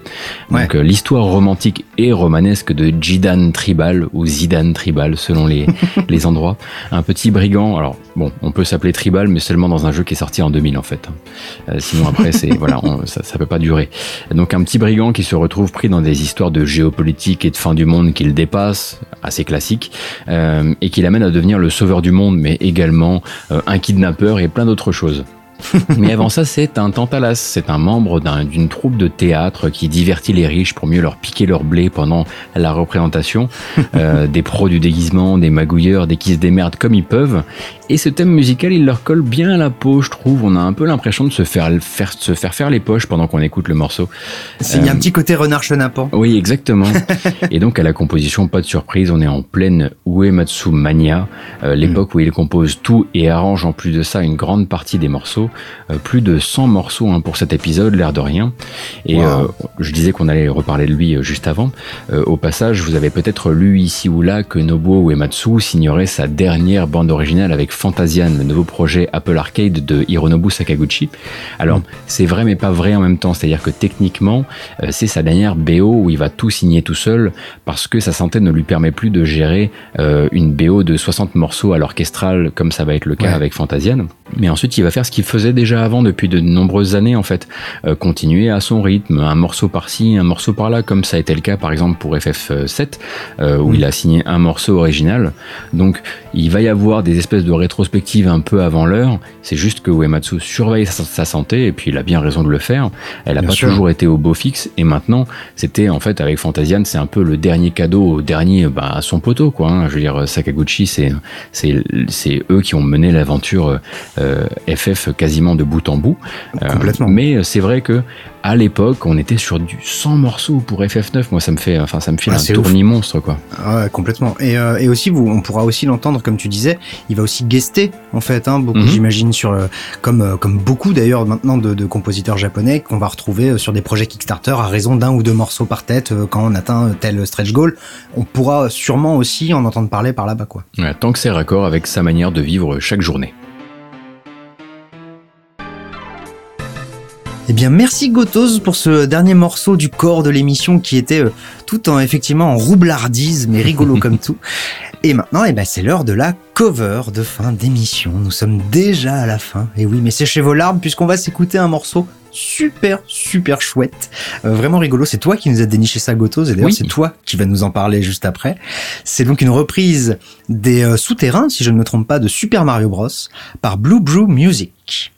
Donc euh, l'histoire romantique et romanesque de Jidan Tribal ou Zidane Tribal selon les, les endroits. Un petit brigand, alors bon, on peut s'appeler Tribal, mais seulement dans un jeu qui est sorti en 2000 en fait. Euh, sinon après, c'est voilà, on- ça, ça peut pas durer. Donc un petit brigand qui se retrouve pris dans des histoires de géopolitique et de fin du monde qu'il dépasse, assez classique, euh, et qui l'amène à devenir le sauveur du monde, mais également euh, un kidnappeur et plein d'autres choses. Mais avant ça, c'est un Tantalas, c'est un membre d'un- d'une troupe de théâtre qui divertit les riches pour mieux leur piquer leur blé pendant la représentation. Euh, des pros du déguisement, des magouilleurs, des qui se démerdent comme ils peuvent. Et ce thème musical, il leur colle bien à la peau, je trouve. On a un peu l'impression de se faire, faire, se faire faire les poches pendant qu'on écoute le morceau. Il y a un Euh, petit côté renard chenapan. Oui, exactement. et donc à la composition, pas de surprise, on est en pleine Uematsu Mania, euh, l'époque où il compose tout et arrange en plus de ça une grande partie des morceaux, Euh, plus de 100 morceaux hein, pour cet épisode, l'air de rien. Et Wow. euh, je disais qu'on allait reparler de lui euh, juste avant. Au passage, vous avez peut-être lu ici ou là que Nobuo Uematsu signerait sa dernière bande originale avec Fantasian, le nouveau projet Apple Arcade de Hironobu Sakaguchi. Alors, c'est vrai mais pas vrai en même temps, c'est-à-dire que techniquement, c'est sa dernière BO où il va tout signer tout seul parce que sa santé ne lui permet plus de gérer une BO de 60 morceaux à l'orchestral comme ça va être le cas Ouais. avec Fantasian. Mais ensuite, il va faire ce qu'il faisait déjà avant depuis de nombreuses années en fait, Euh, continuer à son rythme, un morceau par-ci, un morceau par-là, comme ça a été le cas par exemple pour FF7 euh, où Mm. il a signé un morceau original. Donc, il va y avoir des espèces de rétrospectives un peu avant l'heure. C'est juste que Uematsu surveille sa, sa santé et puis il a bien raison de le faire. Elle a Bien pas sûr. toujours été au beau fixe et maintenant c'était en fait avec Fantasian c'est un peu le dernier cadeau au dernier bah, à son poteau quoi. hein. Je veux dire Sakaguchi c'est c'est eux qui ont mené l'aventure euh, FF quasiment de bout en bout. Euh, Complètement. mais c'est vrai que à l'époque on était sur du 100 morceaux pour FF9. Moi ça me fait enfin ça me file Ah, un c'est ouf. tournis monstre quoi. Ah complètement. Et, euh, et aussi, vous, on pourra aussi l'entendre, comme tu disais, il va aussi guester, en fait, hein, beaucoup, Mhm. j'imagine, sur euh, comme euh, comme beaucoup d'ailleurs maintenant de, de compositeurs japonais qu'on va retrouver euh, sur des projets Kickstarter à raison d'un ou deux morceaux par tête euh, quand on atteint euh, tel stretch goal. On pourra sûrement aussi en entendre parler par là-bas, quoi. Ouais, tant que c'est raccord avec sa manière de vivre chaque journée. Eh bien, merci Gotos pour ce dernier morceau du corps de l'émission qui était euh, tout en effectivement en roublardise, mais rigolo comme tout. Et maintenant, eh ben, c'est l'heure de la cover de fin d'émission. Nous sommes déjà à la fin. Et oui, mais séchez vos larmes puisqu'on va s'écouter un morceau super, super chouette. Euh, vraiment rigolo. C'est toi qui nous as déniché ça, Gotos. Et d'ailleurs, Oui. c'est toi qui vas nous en parler juste après. C'est donc une reprise des euh, souterrains, si je ne me trompe pas, de Super Mario Bros. par Blue Brew Music.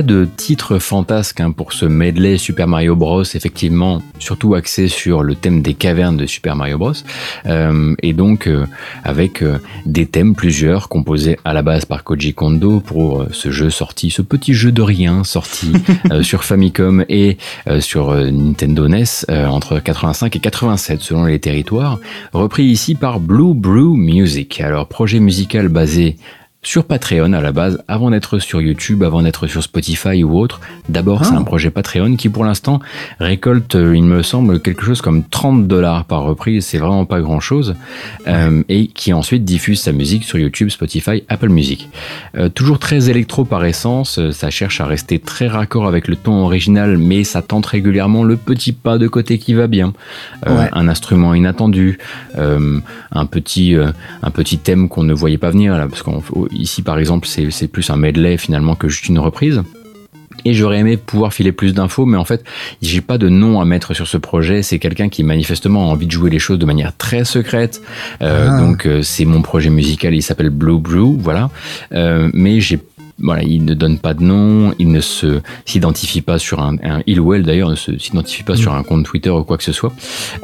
Pas de titre fantasque hein, pour ce medley Super Mario Bros. Effectivement, surtout axé sur le thème des cavernes de Super Mario Bros. Euh, et donc euh, avec euh, des thèmes plusieurs composés à la base par Koji Kondo pour ce jeu sorti, ce petit jeu de rien sorti sur Famicom et sur Nintendo NES entre 85 et 87 selon les territoires, repris ici par Blue Brew Music. Alors projet musical basé sur Patreon à la base, avant d'être sur YouTube, avant d'être sur Spotify ou autre. D'abord, c'est Ah. un projet Patreon qui, pour l'instant, récolte, il me semble, quelque chose comme 30 dollars par reprise. C'est vraiment pas grand chose. Euh, et qui ensuite diffuse sa musique sur YouTube, Spotify, Apple Music. Euh, toujours très électro par essence, euh, ça cherche à rester très raccord avec le ton original, mais ça tente régulièrement le petit pas de côté qui va bien. Euh, Ouais. Un instrument inattendu, euh, un petit, euh, un petit thème qu'on ne voyait pas venir là, parce qu'ici par exemple c'est c'est plus un medley finalement que juste une reprise. Et j'aurais aimé pouvoir filer plus d'infos, mais en fait, j'ai pas de nom à mettre sur ce projet. C'est quelqu'un qui manifestement a envie de jouer les choses de manière très secrète. Euh, Ah. Donc euh, c'est mon projet musical, il s'appelle Blue Brew, voilà. Euh, mais j'ai voilà, il ne donne pas de nom, il ne se s'identifie pas sur un, un il ou elle d'ailleurs ne se- s'identifie pas sur un compte Twitter ou quoi que ce soit.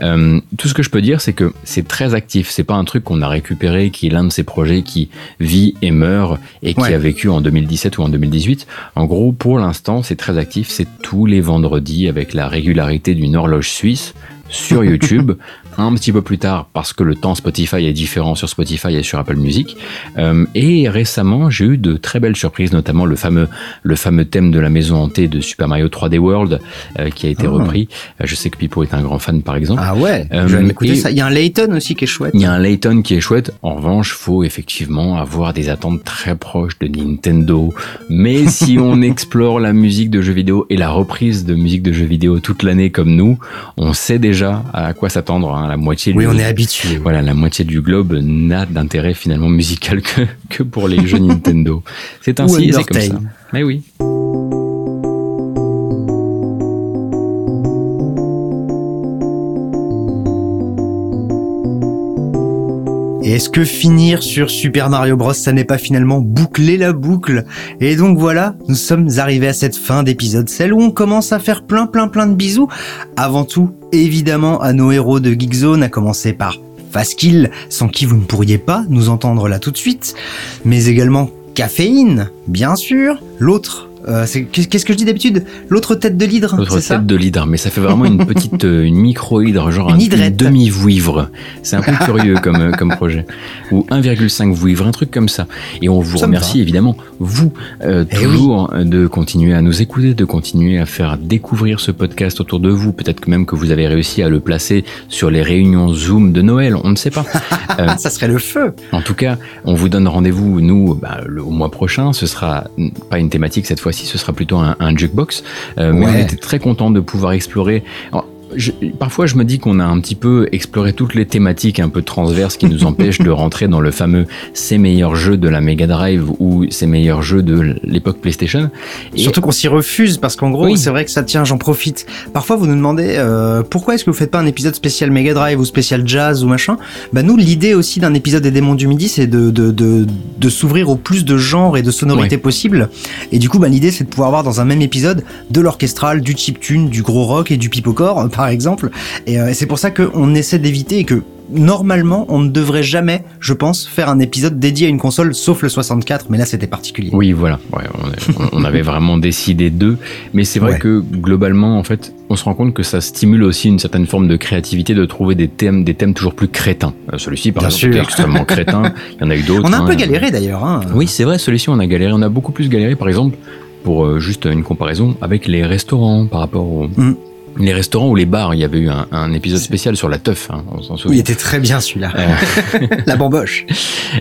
Euh, tout ce que je peux dire, c'est que c'est très actif. C'est pas un truc qu'on a récupéré, qui est l'un de ces projets qui vit et meurt et qui Ouais. a vécu en 2017 ou en 2018. En gros, pour l'instant, c'est très actif. C'est tous les vendredis avec la régularité d'une horloge suisse sur YouTube. un petit peu plus tard parce que le temps Spotify est différent sur Spotify et sur Apple Music. Euh, et récemment, j'ai eu de très belles surprises, notamment le fameux, le fameux thème de la maison hantée de Super Mario 3D World euh, qui a été Ah. repris. Euh, je sais que Pipo est un grand fan, par exemple. Ah ouais, Euh, je vais m'écouter ça. Il y a un Layton aussi qui est chouette. Il y a un Layton qui est chouette. En revanche, faut effectivement avoir des attentes très proches de Nintendo. Mais si on explore la musique de jeux vidéo et la reprise de musique de jeux vidéo toute l'année comme nous, on sait déjà à quoi s'attendre. hein. La moitié Oui, du- on est habitué. voilà, la moitié du globe n'a d'intérêt finalement musical que, que pour les jeux Nintendo. C'est ainsi, c'est comme ça. Mais oui. Et est-ce que finir sur Super Mario Bros, ça n'est pas finalement boucler la boucle? Et donc voilà, nous sommes arrivés à cette fin d'épisode, celle où on commence à faire plein plein plein de bisous. Avant tout, évidemment, à nos héros de Geekzone, à commencer par Faskill, sans qui vous ne pourriez pas nous entendre là tout de suite, mais également Caféine, bien sûr, l'autre... euh, Qu'est-ce que je dis d'habitude? L'autre tête de l'hydre, L'autre tête de l'hydre, mais ça fait vraiment une petite, euh, une micro-hydre, genre Une un- demi-vouivre. C'est un peu curieux comme, euh, comme projet. Ou 1,5 vouivre, un truc comme ça. Et on vous Ça remercie évidemment, vous, euh, Eh toujours, de continuer à nous écouter, de continuer à faire découvrir ce podcast autour de vous. Peut-être que même que vous avez réussi à le placer sur les réunions Zoom de Noël, on ne sait pas. Euh, ça serait le feu En tout cas, on vous donne rendez-vous, nous, bah, le, au mois prochain. Ce sera mm, pas une thématique cette fois-ci, ce sera plutôt un, un jukebox. Euh, Mais on était très content de pouvoir explorer. Alors, je- parfois, je me dis qu'on a un petit peu exploré toutes les thématiques un peu transverses qui nous empêchent de rentrer dans le fameux ces meilleurs jeux de la Mega Drive ou ces meilleurs jeux de l'époque PlayStation. Et- Surtout qu'on s'y refuse parce qu'en gros, Oui. c'est vrai que ça tient, j'en profite. Parfois, vous nous demandez euh, pourquoi est-ce que vous faites pas un épisode spécial Mega Drive ou spécial Jazz ou machin? Bah nous, l'idée aussi d'un épisode des Démons du Midi, c'est de de, de, de s'ouvrir au plus de genres et de sonorités possibles. Et du coup, bah l'idée, c'est de pouvoir avoir dans un même épisode de l'orchestral, du chiptune, du gros rock et du pipocore, euh, par exemple. Et euh, c'est pour ça qu'on essaie d'éviter et que normalement, on ne devrait jamais, je pense, faire un épisode dédié à une console, sauf le 64. Mais là, c'était particulier. Oui, voilà. Ouais, on, avait vraiment décidé d'eux. Mais c'est vrai Ouais. que globalement, en fait, on se rend compte que ça stimule aussi une certaine forme de créativité de trouver des thèmes, des thèmes toujours plus crétins. Euh, Celui-ci, par Bien exemple, était sûr. extrêmement crétin. Il y en a eu d'autres. On a un hein. peu galéré d'ailleurs. Hein. Oui, c'est vrai, celui-ci, on a galéré. On a beaucoup plus galéré, par exemple, pour euh, juste une comparaison avec les restaurants par rapport aux. Mm. Les restaurants ou les bars, il y avait eu un, un épisode spécial sur la teuf, hein, on s'en Oui, il souvient. était très bien celui-là. Euh, La bamboche.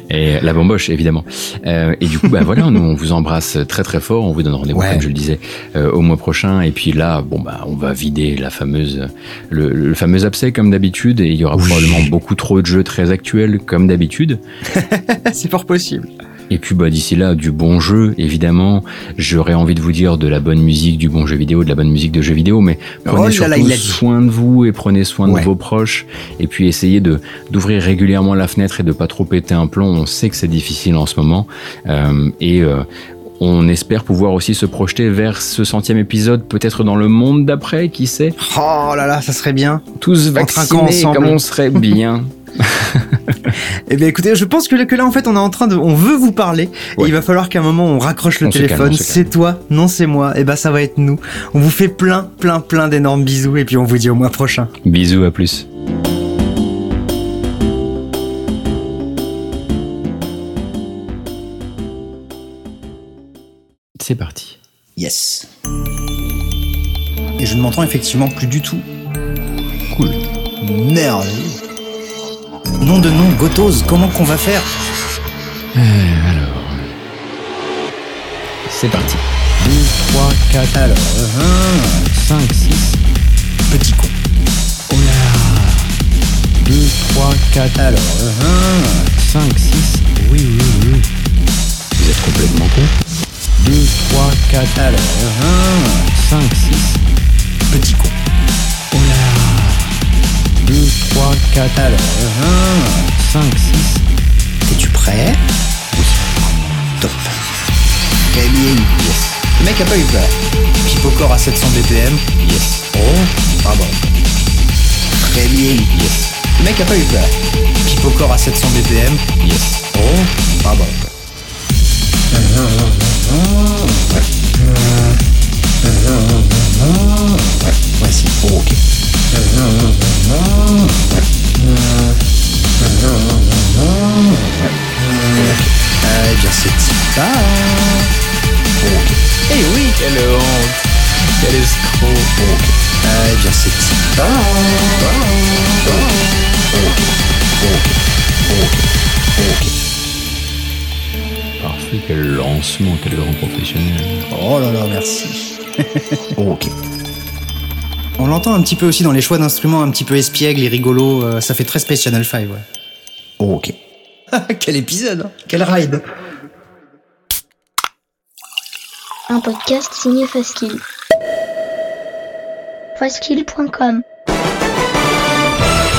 et la bamboche évidemment. Euh, et du coup, bah voilà, nous on vous embrasse très très fort. On vous donne rendez-vous Ouais. comme je le disais euh, au mois prochain. Et puis là, bon bah on va vider la fameuse le, le fameux abcès comme d'habitude. Et il y aura Oui. probablement beaucoup trop de jeux très actuels comme d'habitude. C'est fort possible. Et puis bah d'ici là, du bon jeu évidemment. J'aurais envie de vous dire de la bonne musique, du bon jeu vidéo, de la bonne musique de jeux vidéo. Mais prenez Oh là là, surtout soin de vous et prenez soin Ouais. de vos proches. Et puis essayez de d'ouvrir régulièrement la fenêtre et de pas trop péter un plomb. On sait que c'est difficile en ce moment. Euh, et euh, On espère pouvoir aussi se projeter vers ce centième épisode, peut-être dans le monde d'après, qui sait? Oh là là, ça serait bien. Tous vaccinés comme on serait bien. Eh bien écoutez, je pense que là, que là en fait on est en train de, on veut vous parler. Et il va falloir qu'à un moment on raccroche le On téléphone. C'est toi, non c'est moi. Et ben ça va être nous. On vous fait plein, plein, plein d'énormes bisous et puis on vous dit au mois prochain. Bisous, à plus. C'est parti. Yes. Et je ne m'entends effectivement plus du tout. Cool. Merde. Nom de nom, Gotos, comment qu'on va faire C'est parti. 2, 3, 4, alors, 1, 5, 6. petit con. Oh là 2, 3, 4, alors, 5, 6.1, oui, oui, oui. Vous êtes complètement con. 2, 3, 4, alors, 5, 6. 1, petit con. Oh là 2, 3, 4, alors, 5, 6. 1, es-tu prêt? Top. Très bien. Le mec a pas eu peur. Pipocor à 700 BPM. Yes. Oh. Très bien. Yes. Le mec a pas eu peur. Pipocor à 700 BPM. Yes. Oh, bravo. Oh, ok. Eh. Ok. Eh oui. Quelle. Quel escroc. Eh c'est pas. Parfait, quel lancement, quel grand professionnel. Oh là là, merci. ok. On l'entend un petit peu aussi dans les choix d'instruments un petit peu espiègles et rigolos. euh, ça fait très Space Channel 5, ouais. Ok. Quel épisode, hein. quel ride. Un podcast signé Faskill. Faskill.com